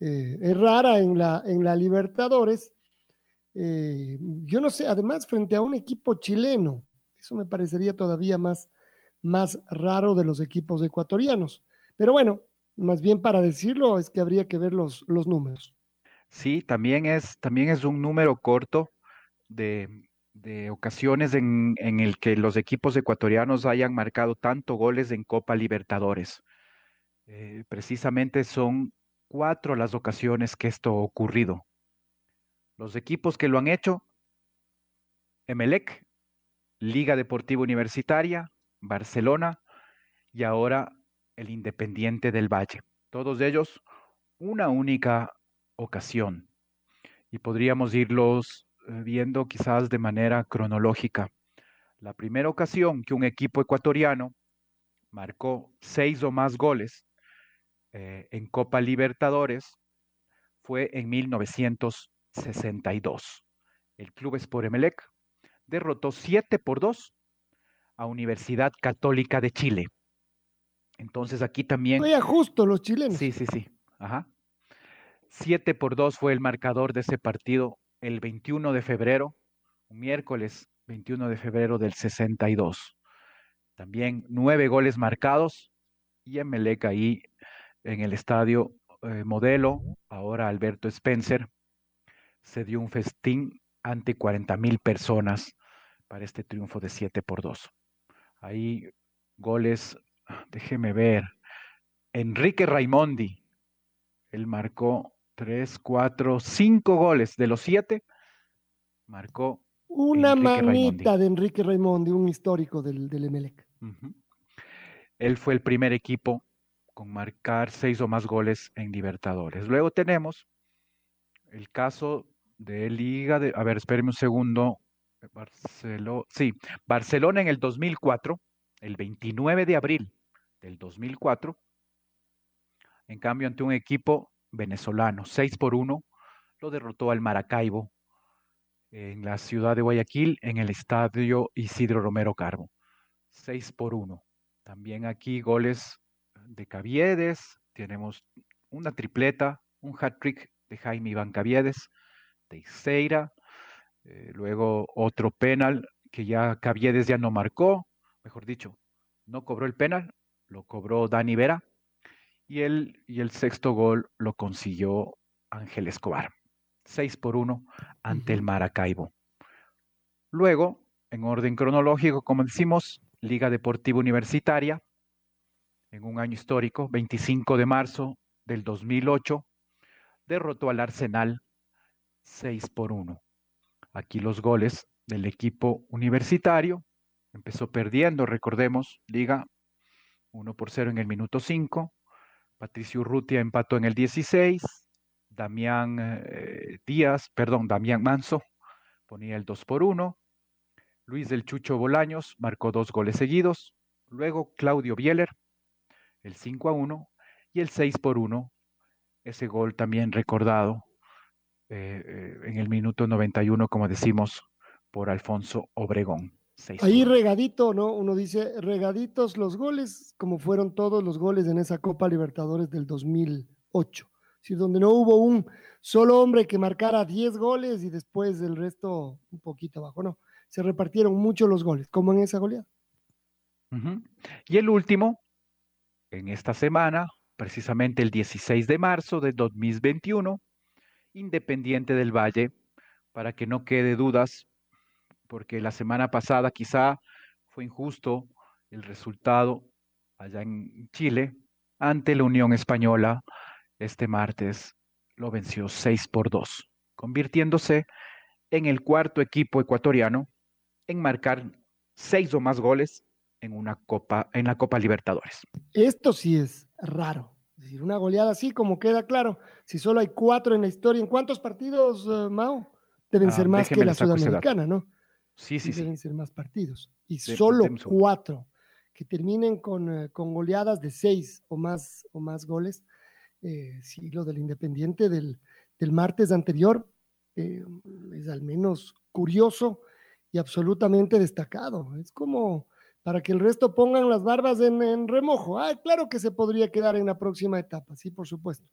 S3: eh, es rara en la, en la Libertadores. Yo no sé, además, frente a un equipo chileno, eso me parecería todavía más, más raro de los equipos ecuatorianos. Pero bueno, más bien para decirlo es que habría que ver los, los números.
S2: Sí, también es, también es un número corto de, de ocasiones en, en, el que los equipos ecuatorianos hayan marcado tanto goles en Copa Libertadores. Eh, precisamente son cuatro las ocasiones que esto ha ocurrido. Los equipos que lo han hecho, Emelec, Liga Deportiva Universitaria, Barcelona y ahora el Independiente del Valle. Todos ellos una única ocasión. Y podríamos irlos viendo quizás de manera cronológica. La primera ocasión que un equipo ecuatoriano marcó seis o más goles eh, en Copa Libertadores fue en 1962. El Club Sport Emelec derrotó 7 por 2 a Universidad Católica de Chile. Entonces aquí también.
S3: Fue justo los chilenos.
S2: Sí, sí, sí. Ajá. 7 por 2 fue el marcador de ese partido el 21 de febrero, un miércoles 21 de febrero del 62. También nueve goles marcados y Emelec ahí en el estadio eh, modelo, ahora Alberto Spencer, se dio un festín ante 40 mil personas para este triunfo de 7 por 2. Ahí goles, déjeme ver, Enrique Raimondi, él marcó tres, cuatro, cinco goles de los siete, marcó.
S3: Una Enrique manita Raimondi. de Enrique Raimondi, un histórico del, del Emelec.
S2: Uh -huh. Él fue el primer equipo con marcar seis o más goles en Libertadores. Luego tenemos el caso de Liga de, a ver, espéreme un segundo. Barcelona, sí, Barcelona en el 2004, el 29 de abril del 2004, en cambio ante un equipo venezolano, 6 por 1, lo derrotó al Maracaibo en la ciudad de Guayaquil, en el estadio Isidro Romero Carbo. 6 por 1. También aquí goles de Caviedes, tenemos una tripleta, un hat-trick de Jaime Iván Caviedes, Teixeira, eh, luego otro penal que ya Caviedes ya no marcó, mejor dicho, no cobró el penal, lo cobró Dani Vera, y el, y el sexto gol lo consiguió Ángel Escobar, 6 por 1 ante el Maracaibo. Luego, en orden cronológico, como decimos, Liga Deportiva Universitaria, en un año histórico, 25 de marzo del 2008, derrotó al Arsenal 6 por 1. Aquí los goles del equipo universitario. Empezó perdiendo, recordemos, Liga 1 por 0 en el minuto 5. Patricio Urrutia empató en el 16. Damián eh, Díaz, perdón, Damián Manso ponía el 2 por 1. Luis del Chucho Bolaños marcó dos goles seguidos. Luego Claudio Bieler, el 5 a 1. Y el 6 por 1, ese gol también recordado eh, eh, en el minuto 91, como decimos, por Alfonso Obregón.
S3: Ahí regadito, ¿no? Uno dice regaditos los goles, como fueron todos los goles en esa Copa Libertadores del 2008. Es donde no hubo un solo hombre que marcara 10 goles y después el resto un poquito abajo, no. Se repartieron mucho los goles, como en esa goleada.
S2: Y el último, en esta semana, precisamente el 16 de marzo de 2021, Independiente del Valle, para que no quede dudas, porque la semana pasada quizá fue injusto el resultado allá en Chile ante la Unión Española este martes lo venció 6 por 2, convirtiéndose en el cuarto equipo ecuatoriano en marcar seis o más goles en una Copa, en la Copa Libertadores.
S3: Esto sí es raro. Es decir, una goleada así, como queda claro, si solo hay cuatro en la historia, ¿en cuántos partidos, uh, Mao? Deben ah, ser más que la Sudamericana, ¿no?
S2: Sí, sí,
S3: Deben ser más partidos. Y solo cuatro que terminen con, uh, con, goleadas de seis o más, o más goles. Eh, sí, lo del Independiente del, del martes anterior eh, es al menos curioso y absolutamente destacado. Es como para que el resto pongan las barbas en, remojo. Ah, claro que se podría quedar en la próxima etapa, sí, por supuesto.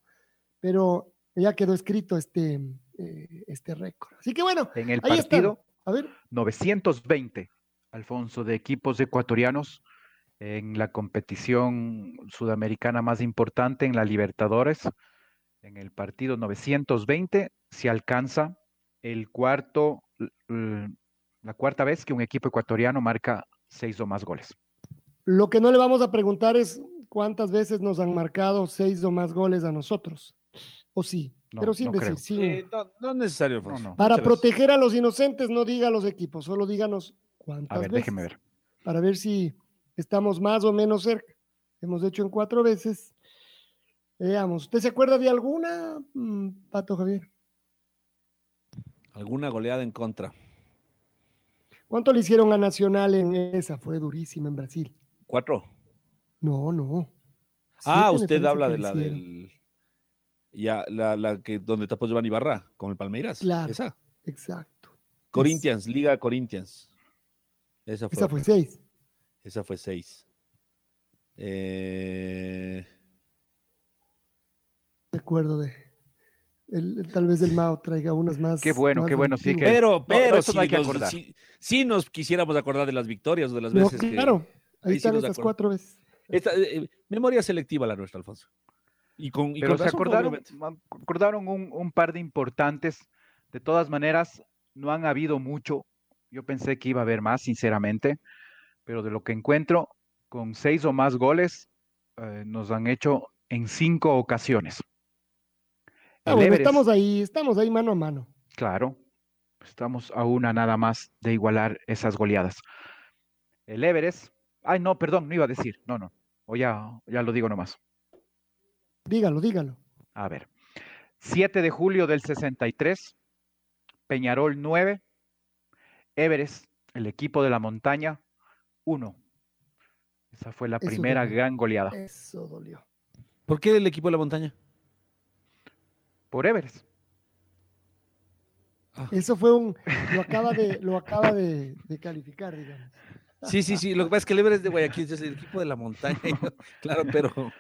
S3: Pero ya quedó escrito este, eh, este récord. Así que bueno,
S2: en el partido, A ver. 920, Alfonso, de equipos ecuatorianos en la competición sudamericana más importante, en la Libertadores. En el partido 920 se alcanza el cuarto, la cuarta vez que un equipo ecuatoriano marca seis o más goles.
S3: Lo que no le vamos a preguntar es cuántas veces nos han marcado seis o más goles a nosotros. O sí, pero sin decir sí.
S1: Eh, no, es necesario,
S3: Para proteger a los inocentes, no diga a los equipos, solo díganos cuántas
S2: a ver,
S3: veces.
S2: Déjeme ver.
S3: Para ver si estamos más o menos cerca. Hemos hecho en cuatro veces. Veamos, ¿usted se acuerda de alguna, mm, Pato Javier?
S1: Alguna goleada en contra.
S3: ¿Cuánto le hicieron a Nacional en esa? Fue durísima en Brasil.
S1: ¿Cuatro?
S3: No, no.
S1: Ah, usted habla de la del. Ya, la, la, que donde tapó Giovanni Ibarra, con el Palmeiras.
S3: Claro.
S1: Esa.
S3: Exacto.
S1: Corinthians, Liga Corinthians.
S3: Esa fue, esa fue seis.
S1: Esa fue seis. Eh...
S3: Recuerdo de tal vez el Mao traiga unas más.
S2: Qué bueno, qué bueno, sí que.
S1: Pero, pero, si, nos, nos quisiéramos acordar de las victorias o de las veces.
S3: Claro, ahí, están esas cuatro veces.
S1: Esta, eh, memoria selectiva la nuestra, Alfonso.
S2: Y con, pero se acordaron, acordaron un, un, par de importantes. De todas maneras, no han habido mucho. Yo pensé que iba a haber más, sinceramente. Pero de lo que encuentro, con seis o más goles, eh, nos han hecho en cinco ocasiones.
S3: Ah, estamos ahí, estamos ahí mano a mano.
S2: Claro, estamos a una nada más de igualar esas goleadas. El Everest, ay no, perdón, no iba a decir, no, no, o ya, ya lo digo nomás.
S3: Dígalo, dígalo.
S2: A ver, 7 de julio del 63, Peñarol 9, Everest, el equipo de la montaña, 1. Esa fue la primera gran goleada.
S3: Eso dolió.
S1: ¿Por qué el equipo de la montaña?
S2: por Everest.
S3: Ah. Eso fue un, lo acaba de, lo acaba de, calificar, digamos.
S1: Sí, sí, sí. Lo que pasa es que el Everest de Guayaquil es el equipo de la montaña, [laughs] claro, pero.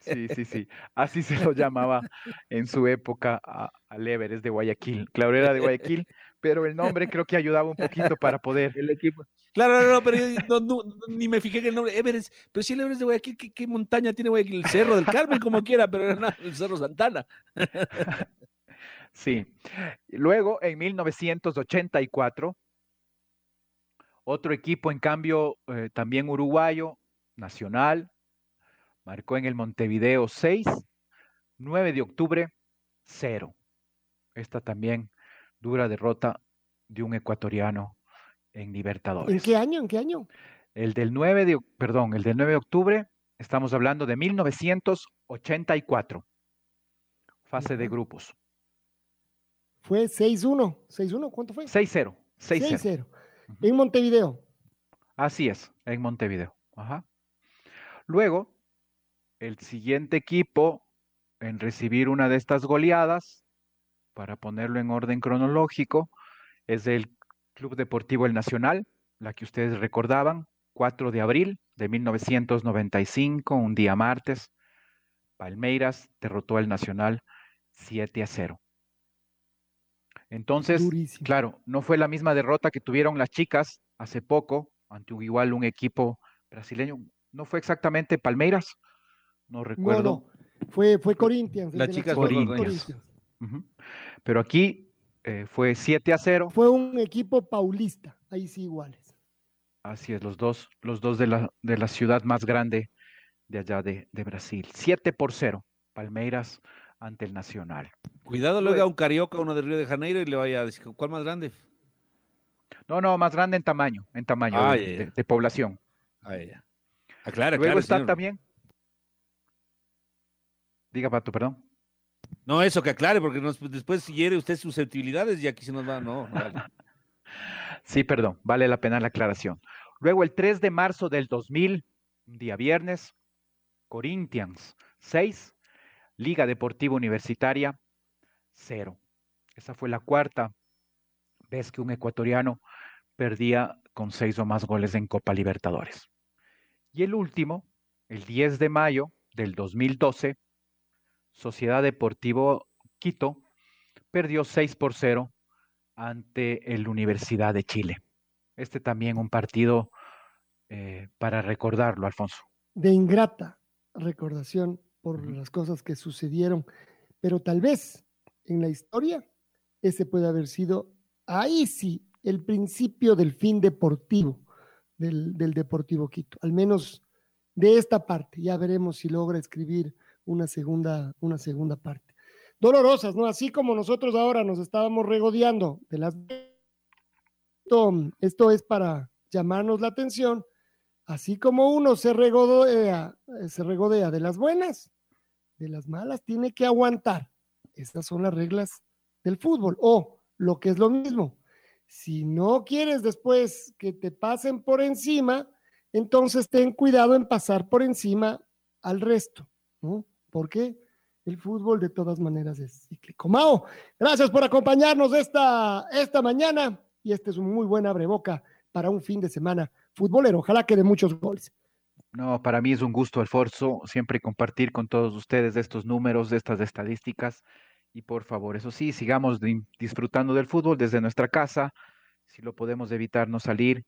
S2: Sí, sí, sí. [laughs] Así se lo llamaba en su época al Everest de Guayaquil. Claro, era de Guayaquil, pero el nombre creo que ayudaba un poquito para poder.
S1: El equipo. [laughs] Claro, no, no, pero yo no- no- no- ni me fijé en el nombre. Everest, pero si el Everest de Guayaquil, ¿qué, qué montaña tiene Guayaquil? El Cerro del Carmen, como quiera, pero era el Cerro Santana. [laughs]
S2: Sí. Luego, en 1984, otro equipo, en cambio, eh, también uruguayo, Nacional, marcó en el Montevideo 6, 9 de octubre, 0. Esta también dura derrota de un ecuatoriano en
S3: ¿En
S2: Libertadores.
S3: qué año? ¿En qué año?
S2: El del 9 de, perdón, el del 9 de octubre, estamos hablando de 1984. Fase de grupos.
S3: Fue 6-1. ¿6-1? ¿Cuánto fue?
S2: 6-0. 6-0.
S3: 6-0.
S2: Ujú.
S3: En Montevideo.
S2: Así es, en Montevideo. Ajá. Luego, el siguiente equipo en recibir una de estas goleadas, para ponerlo en orden cronológico, es el Club Deportivo El Nacional, la que ustedes recordaban, 4 de abril de 1995, un día martes. Palmeiras derrotó al Nacional 7 a 0. Entonces,
S3: Durísimo.
S2: claro, no fue la misma derrota que tuvieron las chicas hace poco ante un- igual un equipo brasileño. No fue exactamente Palmeiras, no
S3: No,
S2: recuerdo.
S3: no. Fue, fue Corinthians.
S1: Las chicas
S3: Nacional,
S2: Corinthians. Pero aquí eh, fue 7 a 0.
S3: Fue un equipo paulista. Ahí sí iguales.
S2: Así es, los dos, los dos de la, de la ciudad más grande de allá de, de Brasil. 7 por 0, Palmeiras ante el Nacional.
S1: Cuidado, luego a un carioca, uno de Río de Janeiro, y le vaya a decir, ¿cuál más grande?
S2: No, no, más grande en tamaño, en tamaño
S1: Ah,
S2: de, población.
S1: A ella. Aclara,
S2: Luego
S1: aclara,
S2: está
S1: señor.
S2: también. Diga, Pato, perdón.
S1: No, eso que aclare, porque nos- después si hiere usted susceptibilidades y aquí se nos va, no, vale. [laughs]
S2: Sí, perdón, vale la pena la aclaración. Luego, el 3 de marzo del 2000, un día viernes, Corinthians 6, Liga Deportiva Universitaria 0. Esa fue la cuarta vez que un ecuatoriano perdía con seis o más goles en Copa Libertadores. Y el último, el 10 de mayo del 2012, Sociedad Deportivo Quito perdió 6 por 0 ante el Universidad de Chile. Este también un partido eh, para recordarlo, Alfonso.
S3: De ingrata recordación por las cosas que sucedieron. Pero tal vez en la historia ese puede haber sido ahí sí el principio del fin deportivo del, del Deportivo Quito. Al menos de esta parte. Ya veremos si logra escribir una segunda, una segunda parte. Dolorosas, ¿no? Así como nosotros ahora nos estábamos regodeando de las... Esto, esto es para llamarnos la atención. Así como uno se regodea, eh, se regodea de las buenas, de las malas tiene que aguantar. Estas son las reglas del fútbol. O lo que es lo mismo, si no quieres después que te pasen por encima, entonces ten cuidado en pasar por encima al resto, ¿no? Porque el fútbol de todas maneras es cíclico. Mao, gracias por acompañarnos esta, esta mañana y este es un muy buen abreboca para un fin de semana futbolero. Ojalá que de muchos goles.
S2: No, para mí es un gusto, Alfonso, siempre compartir con todos ustedes de estos números, estas estadísticas. Y por favor, eso sí, sigamos di- disfrutando del fútbol desde nuestra casa. Si lo podemos evitar, no salir.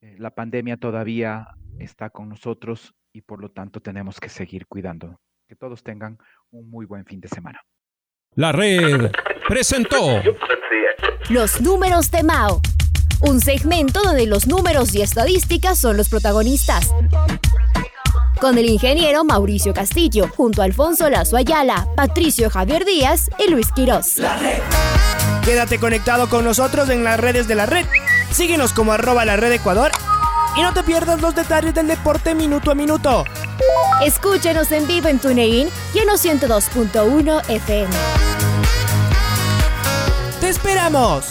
S2: Eh, la pandemia todavía está con nosotros y por lo tanto tenemos que seguir cuidando. Que todos tengan un muy buen fin de semana.
S6: La red presentó
S7: Los números de Mao. Un segmento donde los números y estadísticas son los protagonistas. Con el ingeniero Mauricio Castillo, junto a Alfonso Lazo Ayala, Patricio Javier Díaz y Luis Quirós.
S8: Quédate conectado con nosotros en las redes de la red. Síguenos como arroba la red Ecuador y no te pierdas los detalles del deporte minuto a minuto.
S7: Escúchenos en vivo en TuneIn y en los 102.1 FM.
S8: ¡Te esperamos!